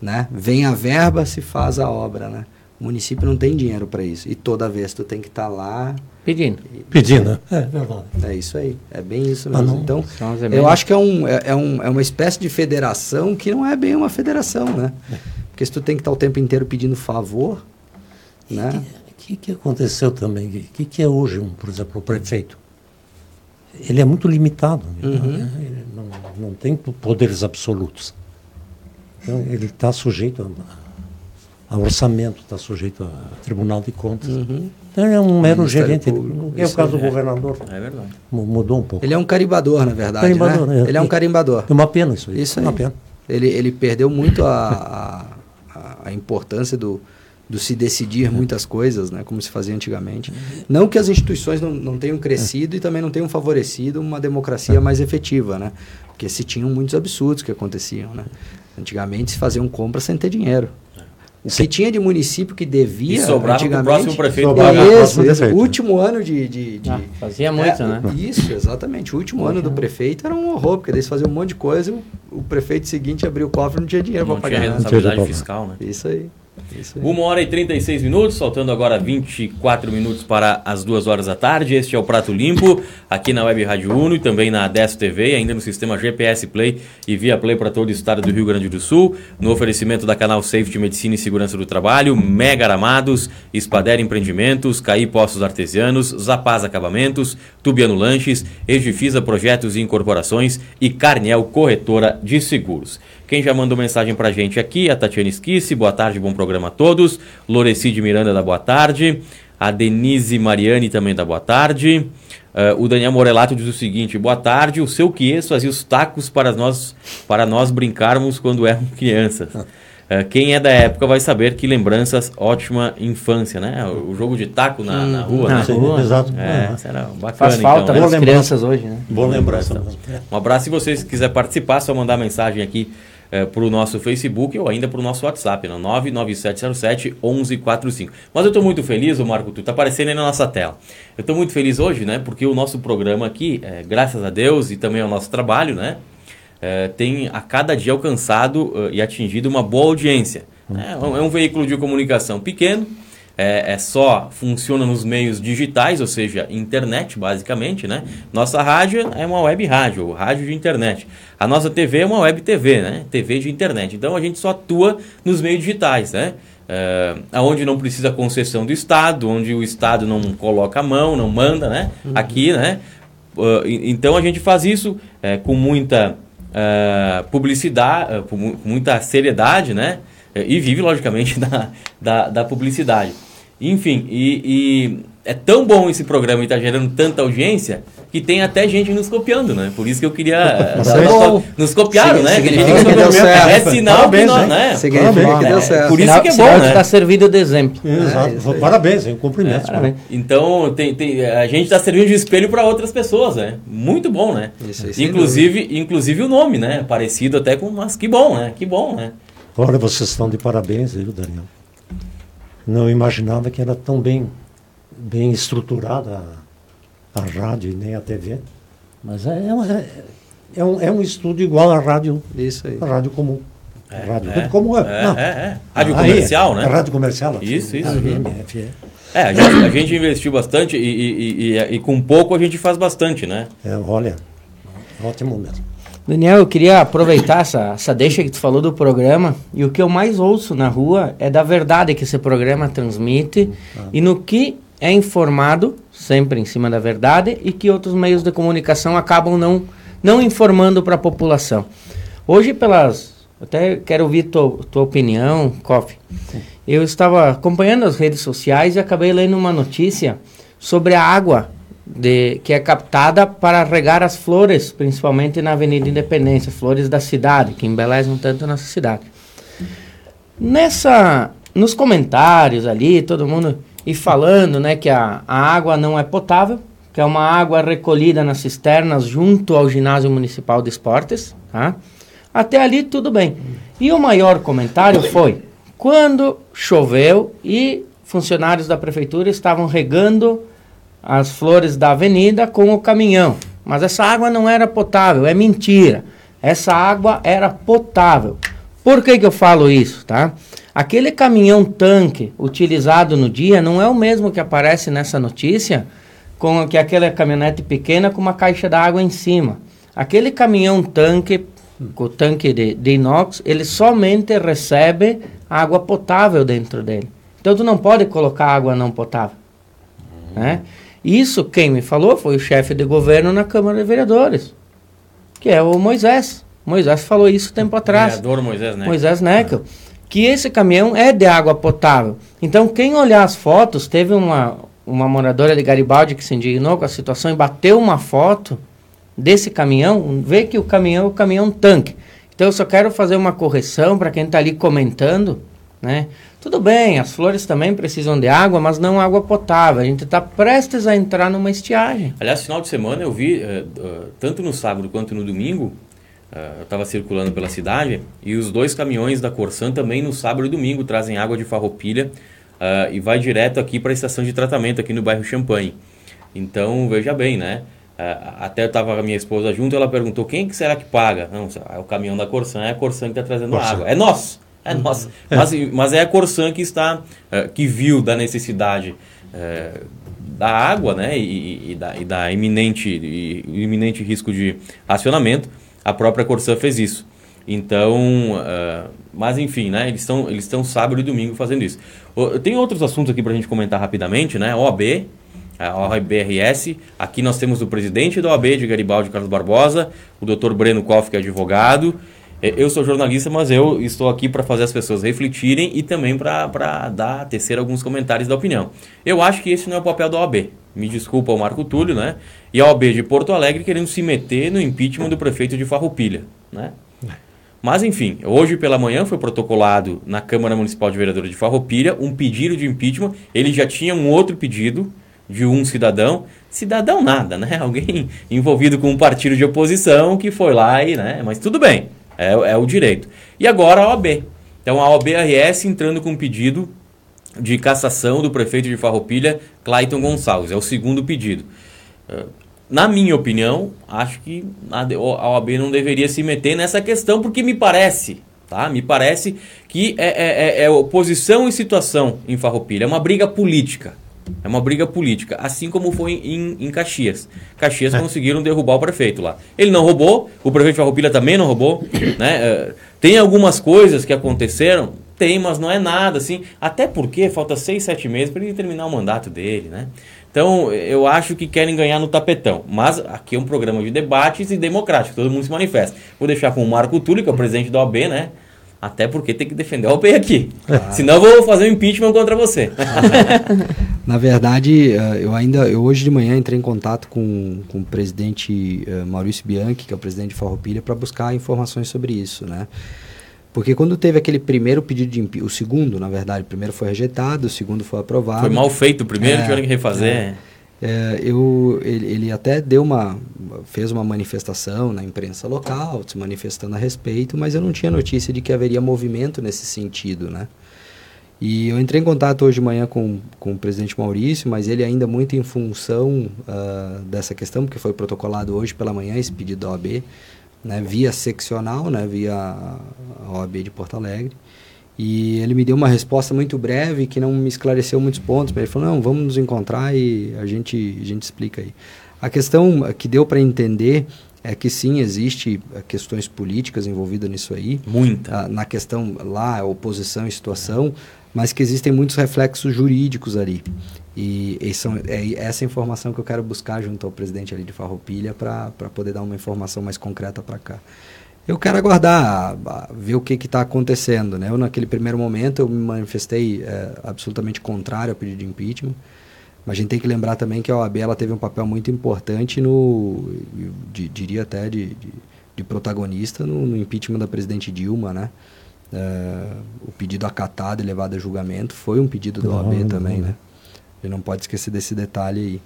Né? Vem a verba, se faz a obra, né? O município não tem dinheiro para isso. E toda vez tu tem que estar tá lá. Pedindo. E, Pedindo, é, é verdade. É isso aí. É bem isso ah, mesmo. Ah, então, eu acho que é, um, é, é, um, é uma espécie de federação que não é bem uma federação, né? É. Porque se tu tem que estar tá o tempo inteiro pedindo favor. O né? que, que aconteceu também? O que, que é hoje, um, por exemplo, o prefeito? Ele é muito limitado. Uhum. Ele não, não tem poderes absolutos. Então, ele está sujeito a a orçamento, está sujeito a Tribunal de Contas. Uhum. Então é um mero gerente. Público. É o caso do é. governador. É verdade. Mudou um pouco. Ele é um carimbador, na verdade. Carimbador, né? é. Ele é um carimbador. É uma pena isso aí. Isso aí. Uma pena. Ele, ele perdeu muito a, a, a importância do, do se decidir muitas coisas, né, como se fazia antigamente. Não que as instituições não, não tenham crescido e também não tenham favorecido uma democracia mais efetiva, né? Porque se tinham muitos absurdos que aconteciam, né? Antigamente se faziam compras sem ter dinheiro. O que tinha de município que devia. E sobrava antigamente, o próximo prefeito. Isso, isso, o último ano de. de, de ah, fazia muito, é, né? Isso, exatamente. O último ano do prefeito era um horror, porque eles faziam um monte de coisa e o, o prefeito seguinte abriu o cofre e não tinha dinheiro para pagar. Não tinha responsabilidade fiscal, né? Isso aí. Uma hora e 36 minutos, faltando agora 24 minutos para as duas horas da tarde. Este é o Prato Limpo, aqui na Web Rádio Uno e também na Adesso TV, ainda no sistema GPS Play e Via Play para todo o estado do Rio Grande do Sul. No oferecimento da canal Safety Medicina e Segurança do Trabalho, Mega Aramados, Espader Empreendimentos, Caí Postos Artesianos, Zapaz Acabamentos, Tubiano Lanches, Edifisa Projetos e Incorporações e Carnel Corretora de Seguros. Quem já mandou mensagem pra gente aqui, a Tatiana Esquisse, boa tarde, bom programa a todos. Lorecide Miranda da boa tarde. A Denise Mariani também da boa tarde. Uh, o Daniel Morelato diz o seguinte: boa tarde, o seu Quies fazia os tacos para nós, para nós brincarmos quando éramos crianças. Uh, quem é da época vai saber que lembranças, ótima infância, né? O, jogo de taco na, na rua, na né? Rua. Exato. É, isso era bacana. Faz falta então, né? crianças hoje, né? Boa lembrança. Um abraço. Se vocês quiserem participar, só mandar mensagem aqui é, para o nosso Facebook ou ainda para o nosso WhatsApp, no 99707 1145. Mas eu estou muito feliz, o Marco, tu está aparecendo aí na nossa tela. Eu estou muito feliz hoje, né? Porque o nosso programa aqui, é, graças a Deus e também ao nosso trabalho, né? É, tem a cada dia alcançado uh, e atingido uma boa audiência. É um, é um veículo de comunicação pequeno, é, é, só funciona nos meios digitais, ou seja, internet, basicamente, né? Nossa rádio é uma web rádio, rádio de internet. A nossa TV é uma web TV, né? TV de internet. Então a gente só atua nos meios digitais, né? É, onde não precisa concessão do Estado, onde o Estado não coloca a mão, não manda, né? Uhum. Aqui, né? Uh, então a gente faz isso é, com muita uh, publicidade, uh, com muita seriedade, né? E vive, logicamente, da, da, da publicidade. Enfim, e, e, é tão bom esse programa e está gerando tanta audiência que tem até gente nos copiando, né? Por isso que eu queria. É nos copiaram, né? Significa que deu certo. É sinal Parabéns, que nós, né? Significa que deu certo. Por isso que é bom, né? está servindo de exemplo. Exato. É, Parabéns, hein? Cumprimento. É, então, tem, tem, a gente está servindo de espelho para outras pessoas, né? Muito bom, né? Isso, isso inclusive, inclusive o nome, né? Parecido até com. Mas que bom, né? Que bom, né? Olha, vocês estão de parabéns, viu, Daniel? Não imaginava que era tão bem, bem estruturada a, a rádio e nem a TV. Mas é, é, é, um, é um estúdio igual à rádio, Isso aí. A rádio comum. É, rádio é, como é, é, é, é. Rádio comercial, né? rádio comercial. Isso, isso. Uhum. É, a gente, a gente investiu bastante e, e, e, e, com pouco a gente faz bastante, né? É, olha, ótimo mesmo. Daniel, eu queria aproveitar essa, essa deixa que tu falou do programa e o que eu mais ouço na rua é da verdade que esse programa transmite ah. e no que é informado, sempre em cima da verdade, e que outros meios de comunicação acabam não, não informando para a população. Hoje, pelas. Até quero ouvir tua, tua opinião, Koff. Eu estava acompanhando as redes sociais e acabei lendo uma notícia sobre a água de, que é captada para regar as flores, principalmente na Avenida Independência, flores da cidade, que embelezam tanto a nossa cidade. Nessa, nos comentários ali, todo mundo e falando, né, que a, a água não é potável, que é uma água recolhida nas cisternas junto ao ginásio municipal de esportes, tá? Até ali tudo bem. E o maior comentário foi quando choveu e funcionários da prefeitura estavam regando as flores da avenida com o caminhão. Mas essa água não era potável, é mentira. Essa água era potável. Por que, que eu falo isso, tá? Aquele caminhão tanque utilizado no dia não é o mesmo que aparece nessa notícia, com que aquela caminhonete pequena com uma caixa d'água em cima. Aquele caminhão tanque, o tanque de, de inox, ele somente recebe água potável dentro dele. Então tu não pode colocar água não potável. Né? Isso quem me falou foi o chefe de governo na Câmara de Vereadores, que é o Moisés. Moisés falou isso tempo atrás. Vereador Moisés Neckel. Moisés Neckel. Que esse caminhão é de água potável. Então, quem olhar as fotos, teve uma, uma moradora de Garibaldi que se indignou com a situação e bateu uma foto desse caminhão, vê que o caminhão é o caminhão tanque. Então, eu só quero fazer uma correção para quem está ali comentando, né? Tudo bem, as flores também precisam de água, mas não água potável. A gente está prestes a entrar numa estiagem. Aliás, final de semana eu vi, uh, uh, tanto no sábado quanto no domingo, uh, eu estava circulando pela cidade, e os dois caminhões da Corsan também no sábado e domingo trazem água de farroupilha e vai direto aqui para a estação de tratamento aqui no bairro Champagne. Então, veja bem, né? até eu estava com a minha esposa junto, ela perguntou, quem que será que paga? Não, é o caminhão da Corsan, é a Corsan que está trazendo Corsan. água. É nosso! É nossa. Mas, mas é a Corsan que está, é, que viu da necessidade é, da água, né, e, e, da, e da iminente, e, iminente risco de racionamento, a própria Corsan fez isso. Então, uh, mas enfim, né, eles estão eles estão sábado e domingo fazendo isso. Tem outros assuntos aqui para a gente comentar rapidamente, né, OAB, a OABRS, aqui nós temos o presidente da OAB de Garibaldi, Carlos Barbosa, o doutor Breno Koff, que é advogado, eu sou jornalista, mas eu estou aqui para fazer as pessoas refletirem e também para dar, tecer alguns comentários da opinião. Eu acho que esse não é o papel da OAB. Me desculpa o Marco Túlio, né? E a OAB de Porto Alegre querendo se meter no impeachment do prefeito de Farroupilha, né? Mas enfim, hoje pela manhã foi protocolado na Câmara Municipal de Vereadores de Farroupilha um pedido de impeachment. Ele já tinha um outro pedido de um cidadão, cidadão nada, né? Alguém envolvido com um partido de oposição que foi lá e, né? Mas tudo bem. É, é o direito. E agora a OAB. Então a OAB-RS entrando com um pedido de cassação do prefeito de Farroupilha, Clayton Gonçalves. É o segundo pedido. É, na minha opinião, acho que a OAB não deveria se meter nessa questão, porque me parece, tá? Me parece que é, é, é, é oposição e situação em Farroupilha. É uma briga política. É uma briga política, assim como foi em, em Caxias. Caxias é. conseguiram derrubar o prefeito lá. Ele não roubou, o prefeito Farroupilha também não roubou. Né? É, tem algumas coisas que aconteceram, tem, mas não é nada assim. Até porque falta seis, sete meses para ele terminar o mandato dele, né? Então, eu acho que querem ganhar no tapetão. Mas aqui é um programa de debates e democrático, todo mundo se manifesta. Vou deixar com o Marco Túlio, que é o presidente da OAB, né? Até porque tem que defender o OP aqui. Ah. Senão eu vou fazer um impeachment contra você. Na verdade, eh, eu ainda eu hoje de manhã entrei em contato com, com o presidente eh, Maurício Bianchi, que é o presidente de Farroupilha, para buscar informações sobre isso, né? Porque quando teve aquele primeiro pedido de impeachment, o segundo, na verdade, o primeiro foi rejeitado, o segundo foi aprovado. Foi mal feito o primeiro, é, tiveram que refazer. É. É, eu, ele, ele, até deu uma, fez uma manifestação na imprensa local, se manifestando a respeito, mas eu não tinha notícia de que haveria movimento nesse sentido, né? E eu entrei em contato hoje de manhã com, com o presidente Maurício, mas ele ainda muito em função uh, dessa questão, porque foi protocolado hoje pela manhã esse pedido da OAB, né, via seccional, né, via a OAB de Porto Alegre. E ele me deu uma resposta muito breve que não me esclareceu muitos pontos. Ele falou: não, vamos nos encontrar e a gente, a gente explica aí. A questão que deu para entender é que sim, existe eh, questões políticas envolvidas nisso aí. Muita. Ah, na questão lá, oposição e situação, mas que existem muitos reflexos jurídicos ali. E, e são, é essa informação que eu quero buscar junto ao presidente ali de Farroupilha para poder dar uma informação mais concreta para cá. Eu quero aguardar, ver o que está acontecendo. Né? Eu, naquele primeiro momento, eu me manifestei é, absolutamente contrário ao pedido de impeachment. Mas a gente tem que lembrar também que a OAB ela teve um papel muito importante no, de, diria até de, de, de protagonista no, no, impeachment da presidente Dilma, né? É, o pedido acatado e levado a julgamento foi um pedido da OAB também, né? A gente não pode esquecer desse detalhe aí.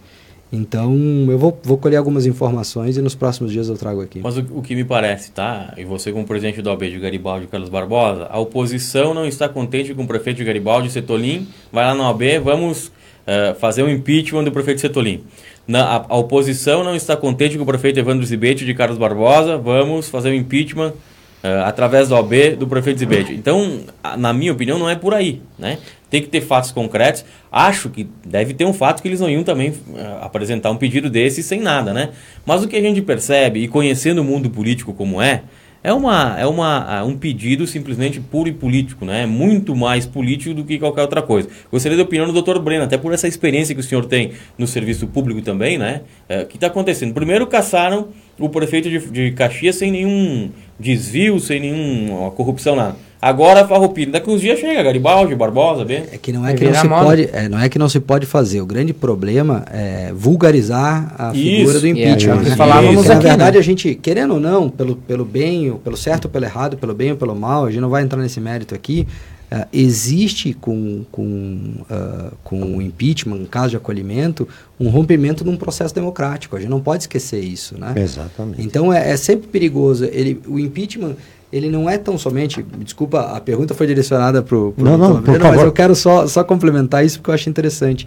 Então, eu vou, vou colher algumas informações e nos próximos dias eu trago aqui. Mas o, o, que me parece, tá? E você como presidente do de Garibaldi, Carlos Barbosa, a oposição não está contente com o prefeito Garibaldi, Setolim, vai lá na OAB, vamos uh, fazer um impeachment do prefeito Setolim. Na, a, a, oposição não está contente com o prefeito Evandro Zibete de Carlos Barbosa, vamos fazer um impeachment uh, através da OAB do prefeito Zibete. Então, na minha opinião, não é por aí, né? Tem que ter fatos concretos. Acho que deve ter um fato que eles não iam também uh, apresentar um pedido desse sem nada, né? Mas o que a gente percebe, e conhecendo o mundo político como é, é, uma, é uma, um pedido simplesmente puro e político, né? É muito mais político do que qualquer outra coisa. Gostaria da opinião do Dr. Breno, até por essa experiência que o senhor tem no serviço público também, né? O que está acontecendo? Primeiro, caçaram o prefeito de, de Caxias sem nenhum desvio, sem nenhuma corrupção, nada. Agora Farroupilha, daqui uns dias chega Garibaldi, Barbosa, bem. É que não é que não se pode, é, não é que não se pode fazer. O grande problema é vulgarizar a Isso. figura do impeachment. É, falávamos Isso. aqui, Na verdade, né? a gente, querendo ou não, pelo, pelo bem, pelo certo ou pelo errado, pelo bem ou pelo mal, a gente não vai entrar nesse mérito aqui. Uh, existe com, com, uh, com o impeachment, em caso de acolhimento, um rompimento de um processo democrático. A gente não pode esquecer isso, né? Exatamente. Então é, é sempre perigoso. Ele, o impeachment ele não é tão somente. Desculpa, a pergunta foi direcionada para o. Não, não, por mas eu quero só, só complementar isso porque eu acho interessante.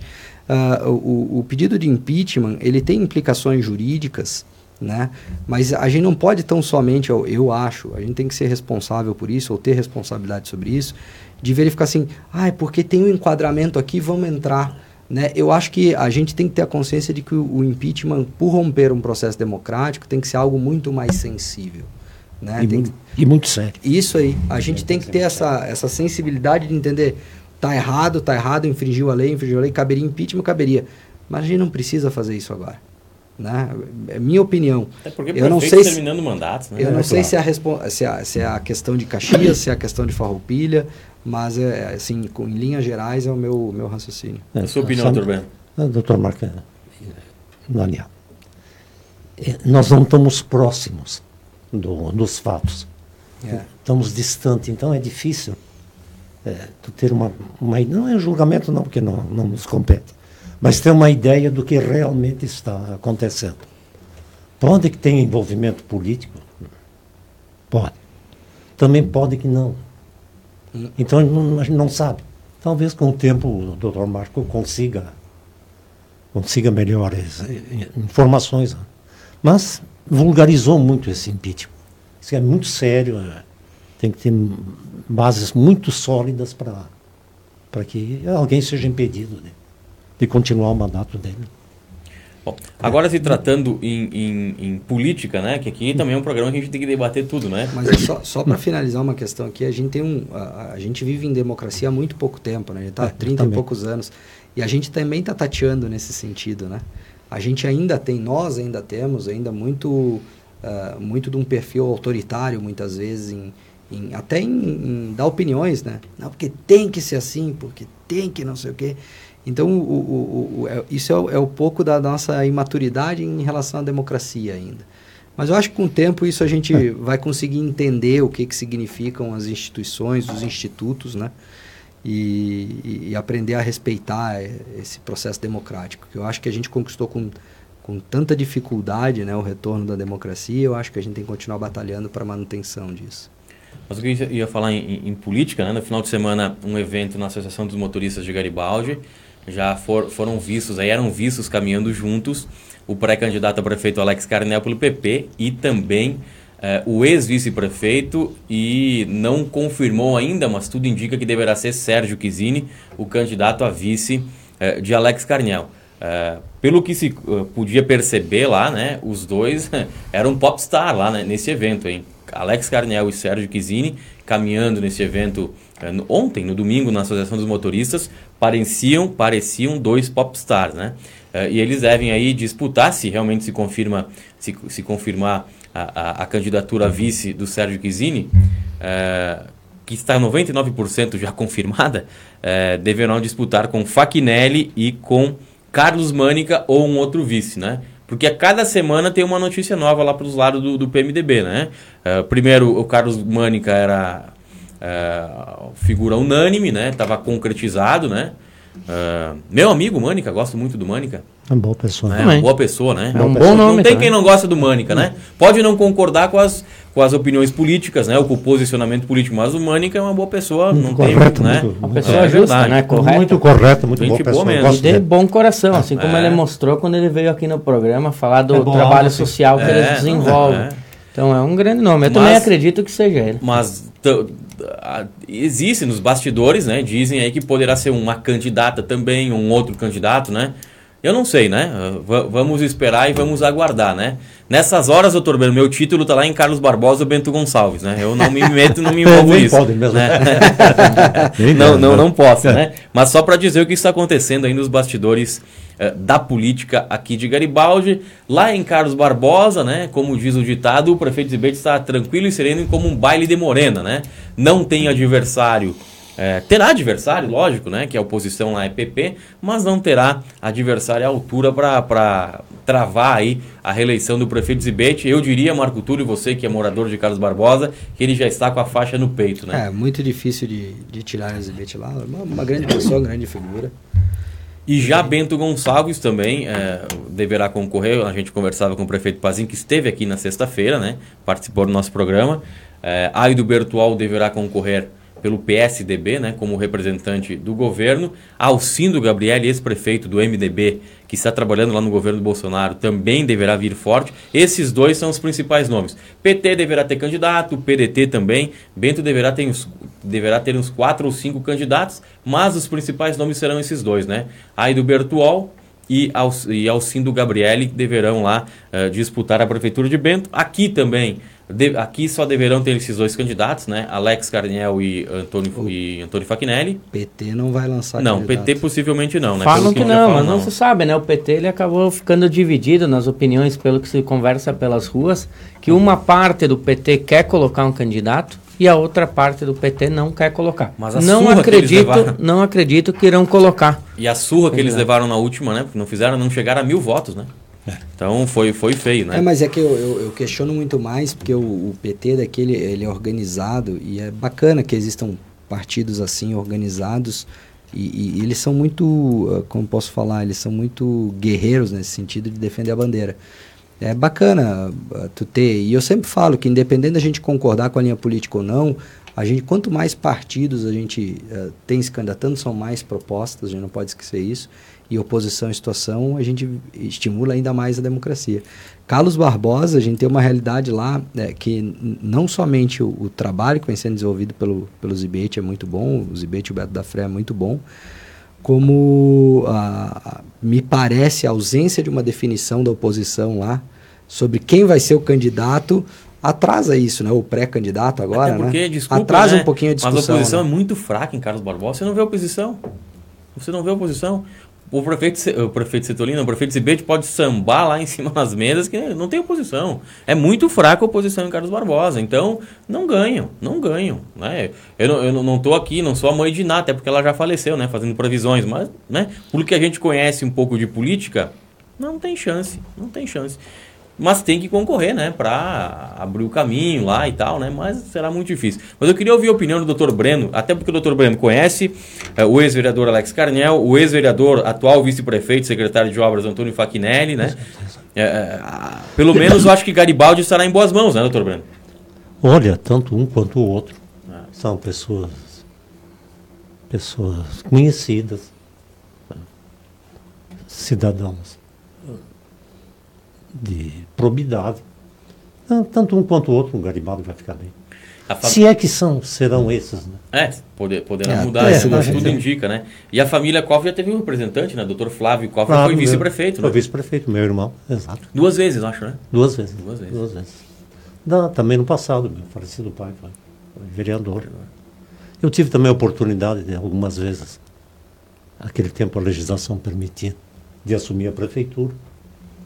Uh, o, o pedido de impeachment ele tem implicações jurídicas né? Mas a gente não pode tão somente, eu, eu acho, a gente tem que ser responsável por isso, ou ter responsabilidade sobre isso, de verificar assim, ah, é porque tem um enquadramento aqui, vamos entrar. Né? Eu acho que a gente tem que ter a consciência de que o, o impeachment, por romper um processo democrático, tem que ser algo muito mais sensível. Né? E, que... e, muito sério. Isso aí. A gente tem que ter essa, essa sensibilidade de entender, tá errado, tá errado, infringiu a lei, infringiu a lei, caberia impeachment, caberia. Mas a gente não precisa fazer isso agora. Né? É minha opinião. É porque eu não sei terminando mandatos. Né? Eu não é, sei claro. se, é a se, a, se é a questão de Caxias, se é a questão de Farroupilha, mas é, assim, com, em linhas gerais é o meu, meu raciocínio. É, a sua opinião, doutor Ben? Doutor Marca, Daniel, nós não estamos próximos do, dos fatos. É. Estamos distantes, então é difícil é, ter uma, uma. Não é julgamento, não, porque não, não nos compete mas ter uma ideia do que realmente está acontecendo. Pode que tenha envolvimento político? Pode. Também pode que não. Então a gente não sabe. Talvez com o tempo o doutor Marco consiga, consiga melhores informações. Mas vulgarizou muito esse impeachment. Isso é muito sério. É. Tem que ter bases muito sólidas para que alguém seja impedido. Né? de continuar o mandato dele. Bom, agora se tratando em, em, em, política, né? Que aqui também é um programa que a gente tem que debater tudo, né? Mas é só, só para finalizar uma questão aqui, a gente tem um. A, a, gente vive em democracia há muito pouco tempo, né? A gente está há é, 30 e poucos anos. E a gente também está tateando nesse sentido, né? A gente ainda tem, nós ainda temos, ainda muito, uh, muito de um perfil autoritário, muitas vezes, em, em até em, em dar opiniões, né? Não, porque tem que ser assim, porque tem que não sei o quê. Então, o, o, o, é, isso é o, é o pouco da nossa imaturidade em relação à democracia ainda. Mas eu acho que com o tempo isso a gente é. vai conseguir entender o que, que significam as instituições, os institutos, né? E, e, aprender a respeitar esse processo democrático. Que eu acho que a gente conquistou com, com tanta dificuldade né, o retorno da democracia, eu acho que a gente tem que continuar batalhando para a manutenção disso. Mas o que eu ia falar em, em, política, né? no final de semana, um evento na Associação dos Motoristas de Garibaldi, já for, foram vistos, aí eram vistos caminhando juntos o pré-candidato a prefeito Alex Carnel pelo PP e também eh, o ex-vice-prefeito e não confirmou ainda, mas tudo indica que deverá ser Sérgio Quizini, o candidato a vice eh, de Alex Carnel. Eh, pelo que se podia perceber lá, né, os dois eram popstar lá né, nesse evento, hein? Alex Carnel e Sérgio Quizini caminhando nesse evento ontem, no domingo, na Associação dos Motoristas, pareciam, pareciam dois popstars, né? Uh, e eles devem aí disputar, se realmente se confirma, se, se confirmar a, a, a candidatura a vice do Sérgio Chizzini, uh, que está 99% já confirmada, uh, deverão disputar com Faquinelli e com Carlos Mânica ou um outro vice, né? Porque a cada semana tem uma notícia nova lá para os lados do, do PMDB, né? primeiro, o Carlos Mânica era figura unânime, né? Tava concretizado, né? Uh, meu amigo Mânica, gosto muito do Mânica. É uma boa pessoa. É uma boa pessoa, né? É um bom nome. Não tem quem não gosta do Mânica, né? Pode não concordar com as, com as opiniões políticas, né? Ou com o posicionamento político, mas o Mânica é uma boa pessoa. Muito não correto, tem, né? muito, né? Uma pessoa é, justa, né? Correta. Muito correta, muito boa pessoa. Mesmo. E de bom coração, assim como é. ele mostrou quando ele veio aqui no programa falar do é bom, trabalho social que ele é, desenvolve. É. Então é um grande nome. Eu mas, também acredito que seja ele. Mas existe nos bastidores, né? Dizem aí que poderá ser uma candidata também, um outro candidato, né? Eu não sei, né? V vamos esperar e vamos aguardar, né? Nessas horas, doutor Bento, meu título tá lá em Carlos Barbosa Bento Gonçalves, né? Eu não me meto, não me envolvo nisso. Mesmo. Né? não, não, não posso, né? Mas só para dizer o que está acontecendo aí nos bastidores eh, da política aqui de Garibaldi. Lá em Carlos Barbosa, né? Como diz o ditado, o prefeito Zibete está tranquilo e sereno como um baile de morena, né? Não tem adversário É, terá adversário, lógico, né? Que a oposição lá é PP, mas não terá adversário à altura para travar aí a reeleição do prefeito Zibete. Eu diria, Marco Túlio, você que é morador de Carlos Barbosa, que ele já está com a faixa no peito, né? É, muito difícil de, de tirar o Zibete lá. Uma, uma grande pessoa, uma grande figura. E já Bento Gonçalves também é, deverá concorrer. A gente conversava com o prefeito Pazin, que esteve aqui na sexta-feira, né? Participou do nosso programa. É, Aido Bertual deverá concorrer pelo PSDB, né, como representante do governo. Alcindo Gabriel, ex-prefeito do MDB, que está trabalhando lá no governo do Bolsonaro, também deverá vir forte. Esses dois são os principais nomes. PT deverá ter candidato, PDT também. Bento deverá ter uns, deverá ter uns quatro ou cinco candidatos, mas os principais nomes serão esses dois, né? Aido Bertual e, Alcindo Gabrielli deverão lá uh, disputar a prefeitura de Bento. Aqui também de, aqui só deverão ter esses dois candidatos, né? Alex Carniel e Antônio, o e Antônio Faquinelli. PT não vai lançar Não, candidato. PT possivelmente não, né? Falam que, que não, mas não. não se sabe, né? O PT ele acabou ficando dividido nas opiniões pelo que se conversa pelas ruas, que uma parte do PT quer colocar um candidato e a outra parte do PT não quer colocar. Mas a não acredito, levaram... não acredito que irão colocar. E a surra que eles levaram na última, né? Porque não fizeram, não chegaram a mil votos, né? Então foi, foi feio, né? É, mas é que eu, eu, eu questiono muito mais, porque o, o, PT daquele ele é organizado e é bacana que existam partidos assim organizados e, e, eles são muito, ah, como posso falar, eles são muito guerreiros nesse sentido de defender a bandeira. É bacana uh, tu ter, e eu sempre falo que independente da gente concordar com a linha política ou não, a gente, quanto mais partidos a gente uh, tem se candidatando, são mais propostas, a gente não pode esquecer isso e oposição à situação, a gente estimula ainda mais a democracia. Carlos Barbosa, a gente tem uma realidade lá né, que não somente o, o, trabalho que vem sendo desenvolvido pelo, pelo Zibete é muito bom, o Zibete e o Beto da Fé é muito bom, como a, me parece a ausência de uma definição da oposição lá sobre quem vai ser o candidato atrasa isso, né? O pré-candidato agora, Até porque, né? Desculpa, atrasa né? um pouquinho a discussão. Mas a oposição né? é muito fraca em Carlos Barbosa. Você não vê oposição. Você não vê oposição o prefeito, o prefeito Setolino, o prefeito Zibete pode sambar lá em cima das mesas que não tem oposição. É muito fraca a oposição em Carlos Barbosa. Então, não ganham, não ganham. Né? Eu, não, eu não estou aqui, não sou a mãe de nada, até porque ela já faleceu, né? Fazendo previsões. Mas, né? Por que a gente conhece um pouco de política, não tem chance, não tem chance mas tem que concorrer, né, para abrir o caminho lá e tal, né, mas será muito difícil. Mas eu queria ouvir a opinião do Dr. Breno, até porque o Dr. Breno conhece é, o ex-vereador Alex Carnel, o ex-vereador, atual vice-prefeito, secretário de obras Antônio Fachinelli, né? É, é, pelo menos eu acho que Garibaldi estará em boas mãos, né, Dr. Breno? Olha, tanto um quanto o outro ah. são pessoas pessoas conhecidas, cidadãos de probidade. Tanto um quanto o outro, o Garibaldi vai ficar bem. Se é que são, serão esses, né? É, poder, poderão é, mudar, é, isso, é, tudo é. indica, né? E a família Koff já teve um representante, né? Doutor Flávio Koff foi vice-prefeito, né? Foi vice-prefeito, meu irmão, exato. Duas vezes, acho, né? Duas vezes. Duas vezes. Duas vezes. Da, também no passado, meu falecido pai foi, foi vereador. Eu tive também a oportunidade, de, algumas vezes, aquele tempo a legislação permitia, de assumir a prefeitura.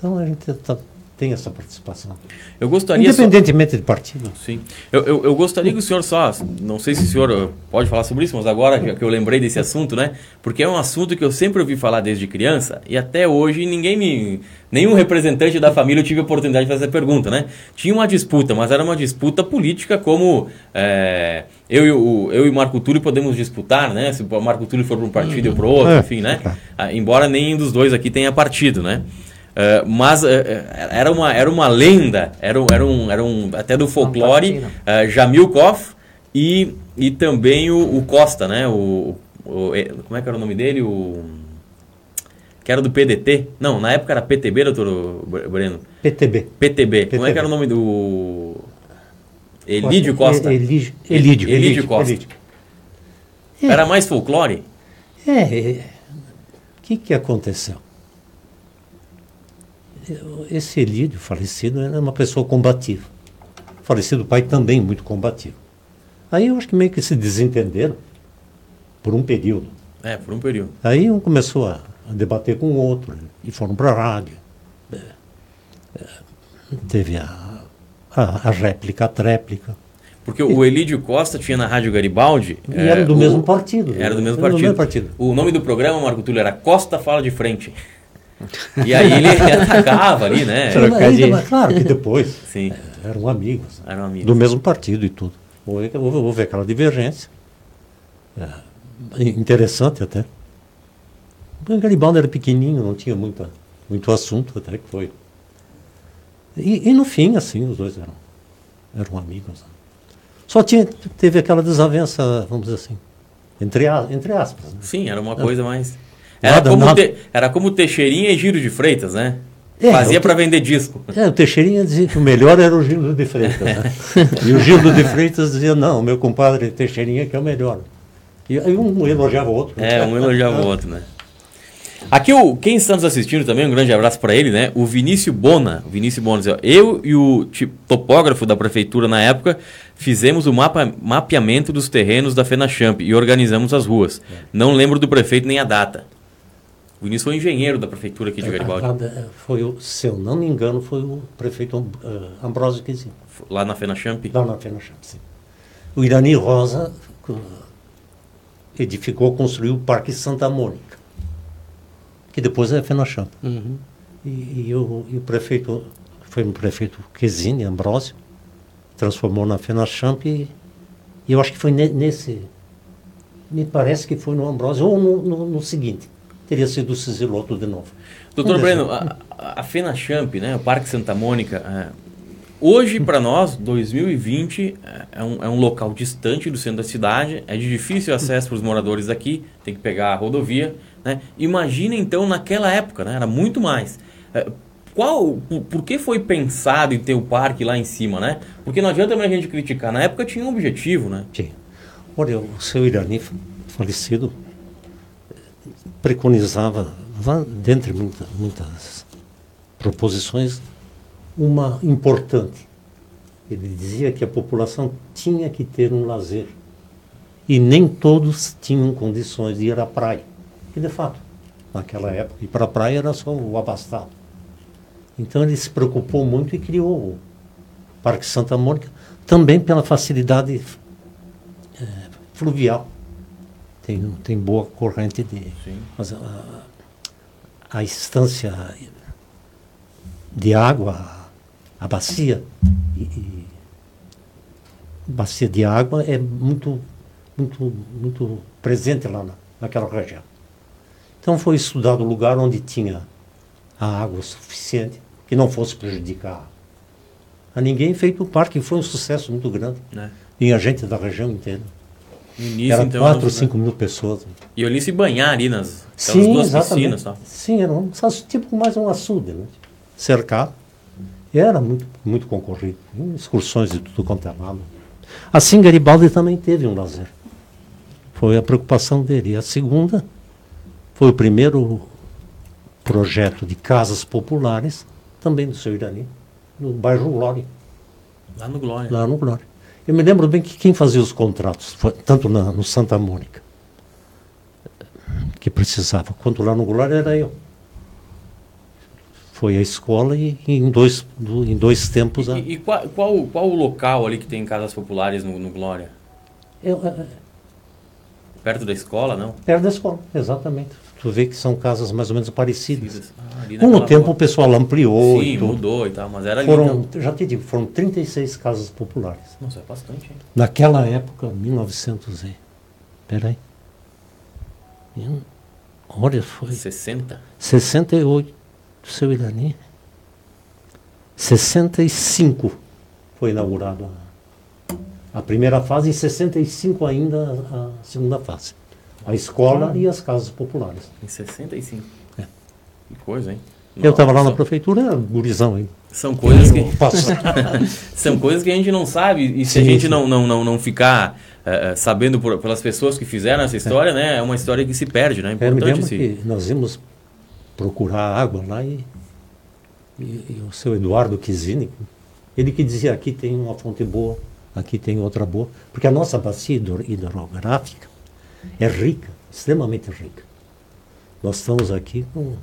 Então a gente tá, tem essa participação. Eu gostaria Independentemente só... de partido. Sim. Eu, eu, eu, gostaria que o senhor só, não sei se o senhor pode falar sobre isso, mas agora que eu lembrei desse assunto, né? Porque é um assunto que eu sempre ouvi falar desde criança e até hoje ninguém me. Nenhum representante da família eu tive a oportunidade de fazer essa pergunta, né? Tinha uma disputa, mas era uma disputa política como é, eu, eu, eu e Marco Túlio podemos disputar, né? Se o Marco Túlio for para um partido ou para outro, é, enfim, né? Ah, embora nenhum dos dois aqui tenha partido, né? Uh, mas uh, era, uma, era uma lenda, era, era, um, era um até do folclore, uh, Jamil Koff e, e também o, o Costa, né? O, o, como é que era o nome dele? O, que era do PDT. Não, na época era PTB, doutor Breno? PTB. PTB. PTB. Como é que era o nome do... Elídio Costa. Elídio, Elídio, Elídio Costa. Elídio. Era mais folclore? É. O que, que aconteceu? Esse Elídio, falecido, era uma pessoa combativa. falecido pai também muito combativo. Aí eu acho que meio que se desentenderam por um período. É, por um período. Aí um começou a, debater com o outro, e foram para a rádio. É, é, teve a, a, a, réplica, a tréplica. Porque o Elídio Costa tinha na Rádio Garibaldi. E é, era do o, mesmo partido. Era do mesmo, partido. do mesmo partido. O nome do programa, Marco Túlio, era Costa Fala de Frente. E aí ele atacava ali, né? Ainda, mas claro que depois Sim. É, eram amigos. Eram amigos. Do mesmo partido e tudo. Houve, houve aquela divergência. É, interessante até. O Garibaldi era pequenininho, não tinha muita, muito assunto, até que foi. E, e no fim, assim, os dois eram, eram amigos. Só tinha, teve aquela desavença, vamos dizer assim, entre, entre aspas. Né? Sim, era uma coisa mais. Era, nada, como, nada. Te, era como Teixeirinha e Giro de Freitas, né? É, Fazia para vender disco. É, o Teixeirinha dizia que o melhor era o Gildo de Freitas. Né? e o Gildo de Freitas dizia, não, meu compadre Teixeirinha que é o melhor. E aí um elogiava o outro. Né? É, um elogiava o outro, né? Aqui, o, quem está nos assistindo também, um grande abraço para ele, né? O Vinícius Bona. O Vinícius Bona, eu e o topógrafo da prefeitura na época fizemos o mapa, mapeamento dos terrenos da FenaChamp e organizamos as ruas. É. Não lembro do prefeito nem a data. O Vinícius foi engenheiro da prefeitura aqui de é, Garibaldi. Foi, o, se eu não me engano, foi o prefeito uh, Ambrosio Quezinho. Lá na FenaChamp? Lá na FenaChamp, sim. O Irani Rosa edificou, construiu o Parque Santa Mônica que depois é FENACHAMP. Uhum. E, e, o, e o prefeito, foi o prefeito Quesini, Ambrosio, transformou na FENACHAMP e, e eu acho que foi ne, nesse, me parece que foi no Ambrosio ou no, no, no seguinte, teria sido o Ciziloto de novo. Doutor Breno, a, a FENACHAMP, né, o Parque Santa Mônica, é, hoje para nós, 2020, é, é um, é um local distante do centro da cidade, é de difícil acesso para os moradores daqui, tem que pegar a rodovia, né? Imagina então naquela época, né? era muito mais. É, qual, por, por, que foi pensado em ter o parque lá em cima, né? Porque não adianta a gente criticar. Na época tinha um objetivo, né? Tinha. Olha, o seu Irani falecido preconizava, dentre muitas, muitas proposições, uma importante. Ele dizia que a população tinha que ter um lazer. E nem todos tinham condições de ir à praia. E de fato, naquela época, ir para a praia era só o abastado. Então ele se preocupou muito e criou o Parque Santa Mônica, também pela facilidade é, fluvial. Tem, tem boa corrente de. Sim. Mas a, a estância de água, a bacia, e, e, bacia de água é muito, muito, muito presente lá na, naquela região. Então foi estudado o lugar onde tinha a água suficiente, que não fosse prejudicar a ninguém, feito o parque, foi um sucesso muito grande. É. Vinha gente da região inteira. Início, era então, 4 ou 5 né? mil pessoas. E eu li se banhar ali nas Sim, duas exatamente. piscinas. Tá? Sim, era um, tipo mais um açude, né? cercado. E era muito, muito concorrido. Excursões de tudo quanto é lado. Assim, Garibaldi também teve um lazer. Foi a preocupação dele. E a segunda foi o primeiro projeto de casas populares, também do seu Irani, no bairro Glória. Lá no Glória. Lá no Glória. Eu me lembro bem que quem fazia os contratos, tanto na, no Santa Mônica, que precisava, quanto lá no Glória era eu. Foi a escola e, e em, dois, do, em dois tempos... E, a... e qual, qual, qual, o local ali que tem casas populares no, no Glória? Eu, é, Perto da escola, não? Perto da escola, exatamente. Tu vê que são casas mais ou menos parecidas. Ah, Com o tempo rua. o pessoal ampliou. Sim, mudou e tal, mas era foram, ali, então. Já te digo, foram 36 casas populares. Nossa, é bastante, hein? Naquela época, 1900 e... Peraí. Olha, foi... 60? 68, seu Irani. 65 foi inaugurado a a primeira fase e 65 ainda a segunda fase. A escola e as casas populares. Em 65? É. Que coisa, hein? Nossa. Eu estava lá na prefeitura, gurizão ainda. São coisas que são coisas que a gente não sabe e se sim, a gente não, não, não, não ficar uh, sabendo por, pelas pessoas que fizeram essa história, é. né, é uma história que se perde, né? É importante é, me lembro que nós íamos procurar água lá e, e, e o seu Eduardo Quizini, ele que dizia aqui tem uma fonte boa aqui tem outra boa, porque a nossa bacia hidrográfica é rica, extremamente rica. Nós estamos aqui com,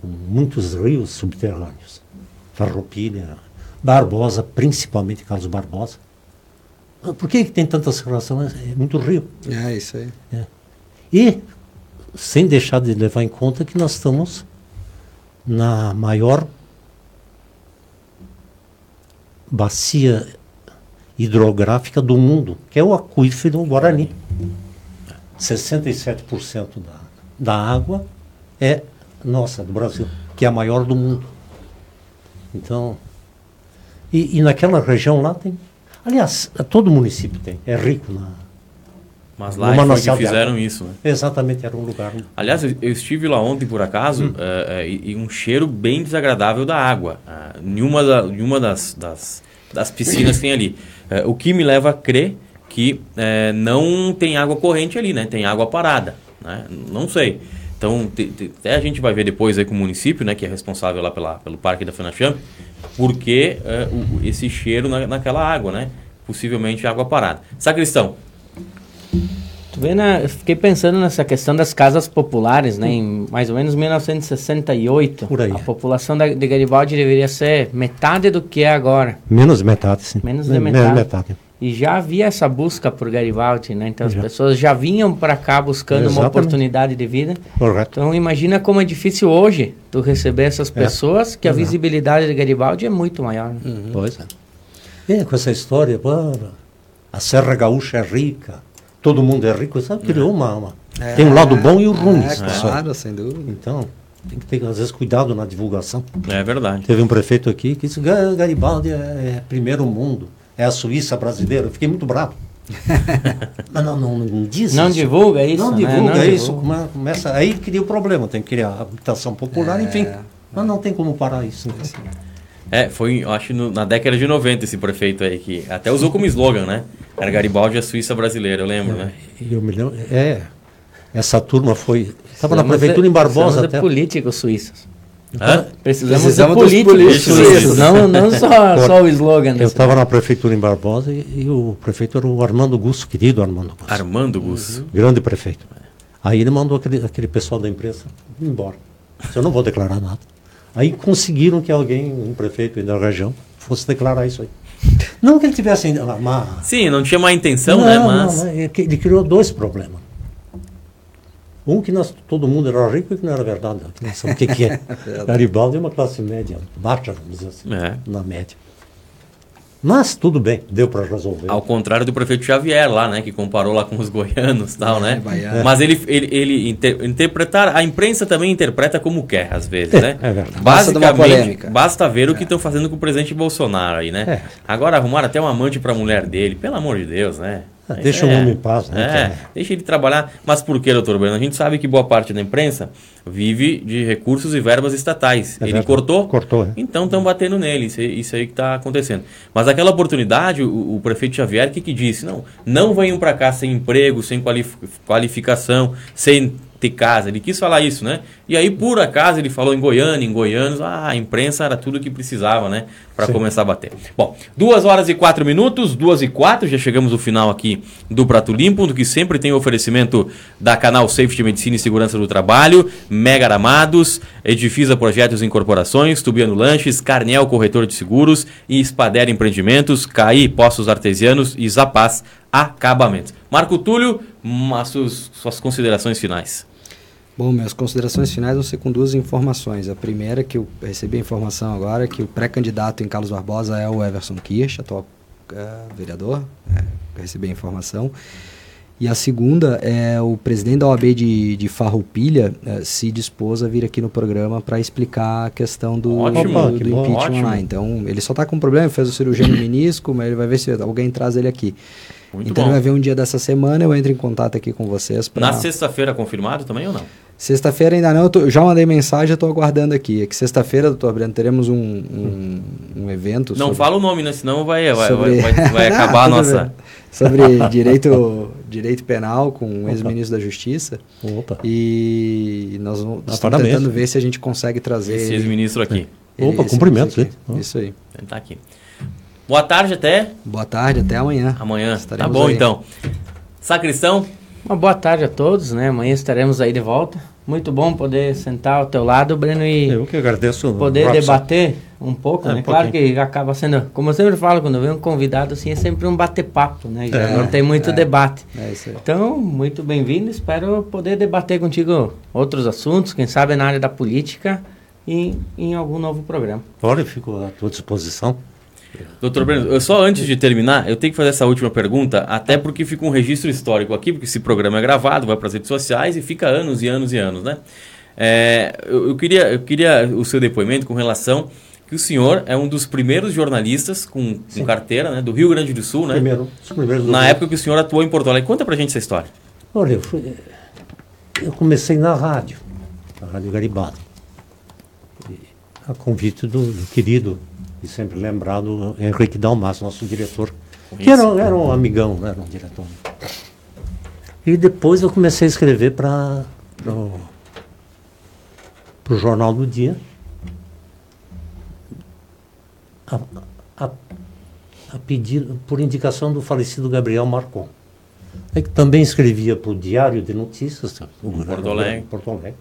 com muitos rios subterrâneos. Farroupilha, Barbosa, principalmente Carlos Barbosa, por que tem tanta circulação? É, é muito rio. É, isso aí. É. E sem deixar de levar em conta que nós estamos na maior bacia hidrográfica do mundo, que é o aquífero Guarani. 67% da, da água é nossa, do Brasil, que é a maior do mundo. Então, e, e naquela região lá tem. Aliás, todo município tem, é rico na. Mas lá foi que fizeram isso, né? Exatamente, era um lugar. Aliás, eu estive lá ontem por acaso hum. é, é, e, e, um cheiro bem desagradável da água. Ah, em uma, da, em uma das, das, das piscinas tem ali. É, o que me leva a crer que é, não tem água corrente ali, né? Tem água parada, né? Não sei. Então, te, te, até a gente vai ver depois aí com o município, né, que é responsável lá pela, pelo parque da Fenachamp, porque é, o, esse cheiro na, naquela água, né? Possivelmente água parada. Sacristão. Tu vê, né, eu fiquei pensando nessa questão das casas populares, né? Em mais ou menos 1968, Por aí. a população da, de Garibaldi deveria ser metade do que é agora. Menos metade, sim. Menos de metade. Menos metade. E já havia essa busca por Garibaldi, né? Então as já. pessoas já vinham para cá buscando Exatamente. uma oportunidade de vida. Correto. Então imagina como é difícil hoje tu receber essas é. pessoas, é. que a visibilidade de Garibaldi é muito maior. Né? Uhum. Pois é. E com essa história, a Serra Gaúcha é rica, todo mundo é rico, sabe? Criou é. uma, uma. É. Tem um lado bom e o ruim. É, claro, sem dúvida. Então, tem que ter, às vezes, cuidado na divulgação. É verdade. Teve um prefeito aqui que disse Garibaldi é, é primeiro mundo é a Suíça brasileira. Eu fiquei muito bravo. Mas não, não, não diz Não isso. divulga isso. Não né? divulga não isso. Divulga. Começa, aí cria o problema, tem que criar habitação popular, é, enfim. Mas não tem como parar isso. Né? É, foi, acho, no, na década de 90 esse prefeito aí, que até usou como slogan, né? Era Garibaldi a Suíça brasileira, eu lembro, é, né? Eu me lembro, é, essa turma foi... Estava na prefeitura em Barbosa até. políticos suíços. Hã? Precisamos, Precisamos de políticos, políticos não, não só, só o slogan. Eu estava na prefeitura em Barbosa e, e, o prefeito era o Armando Gusso, querido Armando Gusso. Armando Gusso. Uhum. Grande prefeito. Aí ele mandou aquele, aquele pessoal da imprensa embora. Eu não vou declarar nada. Aí conseguiram que alguém, um prefeito da região, fosse declarar isso aí. Não que ele tivesse uma... Sim, não tinha má intenção, não, né? Mas... Não, ele criou dois problemas. Um que nós, todo mundo era rico e que não era verdade. Não sabe o que, que é. é Garibaldi é uma classe média, baixa, vamos dizer assim, é. na média. Mas tudo bem, deu para resolver. Ao contrário do prefeito Xavier lá, né, que comparou lá com os goianos, tal, é, né? É. Mas ele ele, ele inter, interpretar, a imprensa também interpreta como quer às vezes, né? É, verdade. Basicamente, basta ver o que estão fazendo com o presidente Bolsonaro aí, né? Agora arrumaram até um amante para a mulher dele, pelo amor de Deus, né? Ah, deixa é, o homem em paz, né? É, deixa ele trabalhar. Mas por que, doutor Breno? A gente sabe que boa parte da imprensa vive de recursos e verbas estatais. É ele verdade. cortou? Cortou. É. Então estão batendo nele. Isso, isso aí que está acontecendo. Mas aquela oportunidade, o, o prefeito Xavier, o que, que disse? Não, não venham para cá sem emprego, sem qualificação, sem ter casa. Ele quis falar isso, né? E aí, por acaso, ele falou em Goiânia, em goianos, ah, a imprensa era tudo que precisava, né? Para começar a bater. Bom, duas horas e quatro minutos, duas e quatro, já chegamos no final aqui do Prato Limpo, do que sempre tem oferecimento da Canal Safety Medicina e Segurança do Trabalho, Mega Aramados, Edifisa Projetos e Incorporações, Tubiano Lanches, Carnel Corretor de Seguros e Espadera Empreendimentos, CAI Postos Artesianos e Zapaz Acabamentos. Marco Túlio, suas, suas considerações finais. Bom, minhas considerações finais vão ser com duas informações. A primeira, é que eu recebi a informação agora, que o pré-candidato em Carlos Barbosa é o Everson Kirsch, atual uh, vereador. É, recebi a informação. E a segunda é o presidente da OAB de, de Farroupilha uh, se dispôs a vir aqui no programa para explicar a questão do, ótimo, do, do impeachment lá. Então, ele só está com um problema, fez o cirurgia no menisco, mas ele vai ver se alguém traz ele aqui. Muito então, bom. vai ver um dia dessa semana, eu entro em contato aqui com vocês. Pra... Na sexta-feira confirmado também ou não? Sexta-feira ainda não, tô, já mandei mensagem, eu estou aguardando aqui. É que sexta-feira, doutor Breno, teremos um, um, um evento. Não sobre... fala o nome, né? Senão vai, vai, sobre... vai, vai, vai acabar a nossa. Sobre direito, direito penal com o ex-ministro da Justiça. Opa. E nós vamos, ah, estamos tentando ver se a gente consegue trazer. Esse ex-ministro aqui. Ele, Opa, cumprimentos, hein? Isso aí. Ele tá aqui. Boa tarde até. Boa tarde, até amanhã. Amanhã. Estaremos tá bom aí. então. Sacristão. Uma boa tarde a todos, né? Amanhã estaremos aí de volta. Muito bom poder sentar ao teu lado, Breno, e eu que agradeço poder debater Um pouco, é, né? Um claro que acaba sendo, como eu sempre falo, quando vem um convidado assim, é sempre um bate-papo, né? Já é, não tem muito é, debate. É então, muito bem-vindo. Espero poder debater contigo outros assuntos, quem sabe na área da política e em algum novo programa. Olha, fico à tua disposição. Doutor Breno, só antes de terminar, eu tenho que fazer essa última pergunta, até porque fica um registro histórico aqui, porque esse programa é gravado, vai para as redes sociais e fica anos e anos e anos, né? É, eu, eu, queria, eu queria o seu depoimento com relação que o senhor é um dos primeiros jornalistas com, com carteira né, do Rio Grande do Sul, né? Primeiro, primeiros Na época que o senhor atuou em Porto Alegre. Conta pra gente essa história. Olha, eu, fui, eu comecei na rádio, na Rádio Garibaldi, a convite do, do querido e sempre lembrado Henrique Dalmas, nosso diretor, que era, era um amigão, era um diretor. E depois eu comecei a escrever para o Jornal do Dia. A, a, a pedido, por indicação do falecido Gabriel Marcon. É que também escrevia para o Diário de Notícias, o Porto Alegre. Porto Alegre.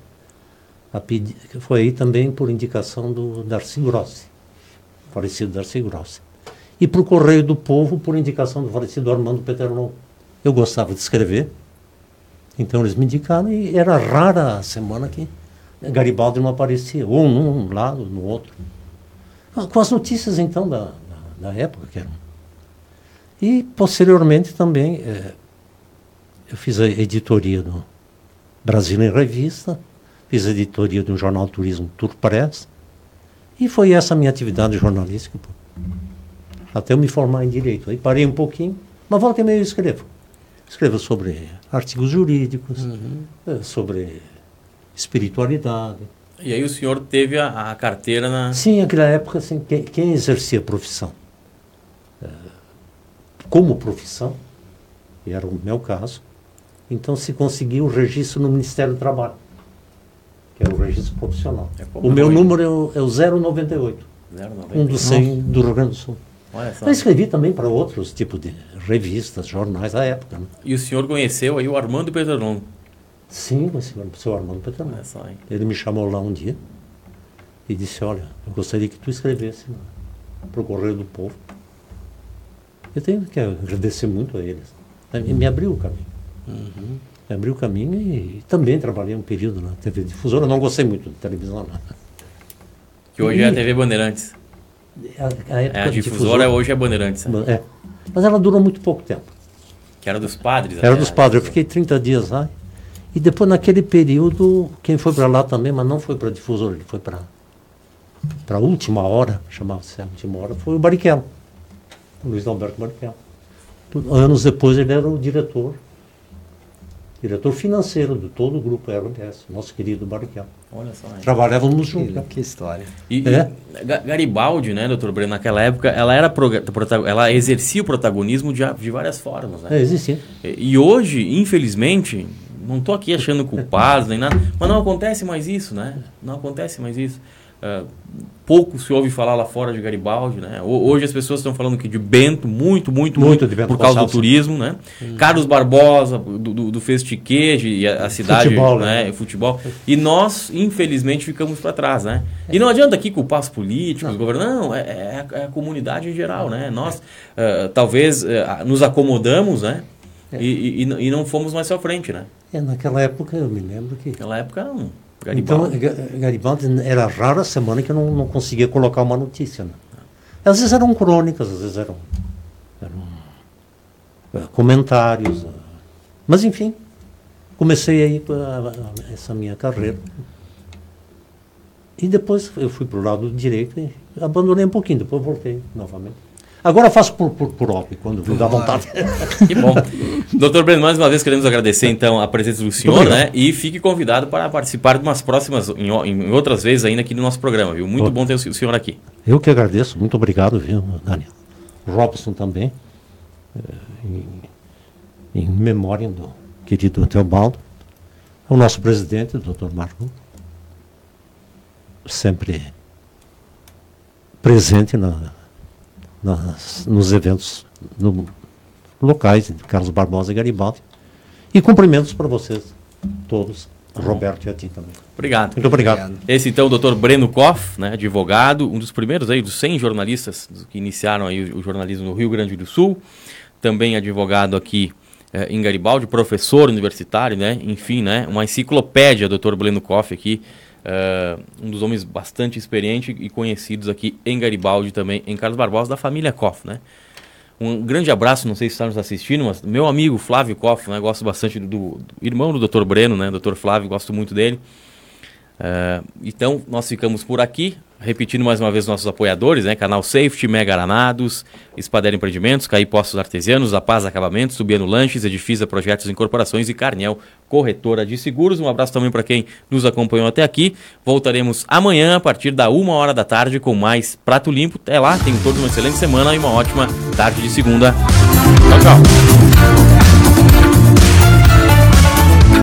A pedi, foi aí também por indicação do Darcy Grossi falecido Darcy Grossi. E para o Correio do Povo, por indicação do falecido Armando Peterlon. Eu gostava de escrever, então eles me indicaram e era rara a semana que Garibaldi não aparecia, ou num lado, no outro. Ah, com as notícias, então, da, da, da época que eram. E, posteriormente, também, é, eu fiz a editoria do Brasil em Revista, fiz a editoria do jornal Turismo Tour Press, e foi essa a minha atividade jornalística, até eu me formar em direito. Aí parei um pouquinho, mas volta e meio eu escrevo. Escrevo sobre artigos jurídicos, uhum. Eh, sobre espiritualidade. E aí o senhor teve a, a carteira na... Sim, naquela época, assim, quem, quem exercia a profissão é, como profissão, e era o meu caso, então se conseguia o registro no Ministério do Trabalho que é o registro profissional. É o meu número é o, é o 098. 098. Um dos 100 do Rio Grande do Sul. Eu escrevi também para outros tipos de revistas, jornais da época. Né? E o senhor conheceu aí o Armando Petronon? Sim, o senhor Armando Petronon. Ele me chamou lá um dia e disse, olha, eu gostaria que tu escrevesse para o Correio do Povo. Eu tenho que agradecer muito a eles. Ele me abriu o caminho. Uhum abriu o caminho e também trabalhei um período na TV Difusora. Não gostei muito de televisão. Não. Que hoje e, é a TV Bandeirantes. A, a, é, a difusora, difusora hoje é Bandeirantes. Né? É. Mas ela durou muito pouco tempo. Que era dos padres? Era dos padres. Eu fiquei 30 dias lá. E depois, naquele período, quem foi para lá também, mas não foi para difusora, ele foi para a última hora, chamava-se a última hora, foi o Barrichello. O Luiz Alberto Barrichello. Anos depois ele era o diretor diretor financeiro de todo o grupo RBS, nosso querido Barrichello. Olha só. Trabalhávamos juntos. Que, que, história. E, é? e, Garibaldi, né, doutor Breno, naquela época, ela era ela exercia o protagonismo de, de várias formas. Né? É, existia. E, e hoje, infelizmente, não estou aqui achando culpados nem nada, mas não acontece mais isso, né? Não acontece mais isso. Uh, pouco se ouve falar lá fora de Garibaldi, né? Hoje as pessoas estão falando que de Bento, muito, muito, muito, muito por causa do turismo, né? Hum. Carlos Barbosa, do, do, do e a, a cidade, futebol, né? né? Futebol. E nós, infelizmente, ficamos para trás, né? E não adianta aqui culpar os políticos, não. governantes, não, é, é, é, a comunidade em geral, né? Nós, uh, talvez, uh, nos acomodamos, né? É. E, e, e, não fomos mais à frente, né? É, naquela época, eu me lembro que... Naquela época, não Garibaldi. Então, Garibaldi era rara a semana que eu não, não conseguia colocar uma notícia. Né? Às vezes eram crônicas, às vezes eram, eram uh, comentários. Uh, mas, enfim, comecei aí essa minha carreira. E depois eu fui para o lado direito e abandonei um pouquinho, depois voltei novamente. Agora faço por, por, por hobby, quando me dá vontade. Que bom. Doutor Breno, mais uma vez queremos agradecer então a presença do senhor, né? E fique convidado para participar de umas próximas, em, em outras vezes ainda aqui no nosso programa, viu? Muito bom ter o senhor aqui. Eu que agradeço, muito obrigado, viu, Daniel. Robson também, eh, em, em memória do querido Teobaldo. O nosso presidente, o doutor Marco, sempre presente na nas, nos eventos no, locais Carlos Barbosa e Garibaldi. E cumprimentos para vocês todos Roberto e a ti também. Obrigado. Muito obrigado. Esse então, o doutor Breno Koff, né, advogado, um dos primeiros aí, dos 100 jornalistas que iniciaram aí o, jornalismo no Rio Grande do Sul, também advogado aqui eh, em Garibaldi, professor universitário, né, enfim, né, uma enciclopédia, doutor Breno Koff aqui, uh, um dos homens bastante experientes e conhecidos aqui em Garibaldi também, em Carlos Barbosa, da família Koff, né. Um grande abraço, não sei se está nos assistindo, mas meu amigo Flávio Koff, né, gosto bastante do, do irmão do Dr. Breno, né, Dr. Flávio, gosto muito dele. Uh, então, nós ficamos por aqui. Repetindo mais uma vez nossos apoiadores, né? Canal Safety, Mega Aranados, Espadera Empreendimentos, Caí Postos Artesianos, A Paz Acabamentos, Subiano Lanches, Edifisa Projetos Incorporações e Carnel Corretora de Seguros. Um abraço também para quem nos acompanhou até aqui. Voltaremos amanhã a partir da uma hora da tarde com mais Prato Limpo. Até lá, tenham todos uma excelente semana e uma ótima tarde de segunda. Tchau, tchau.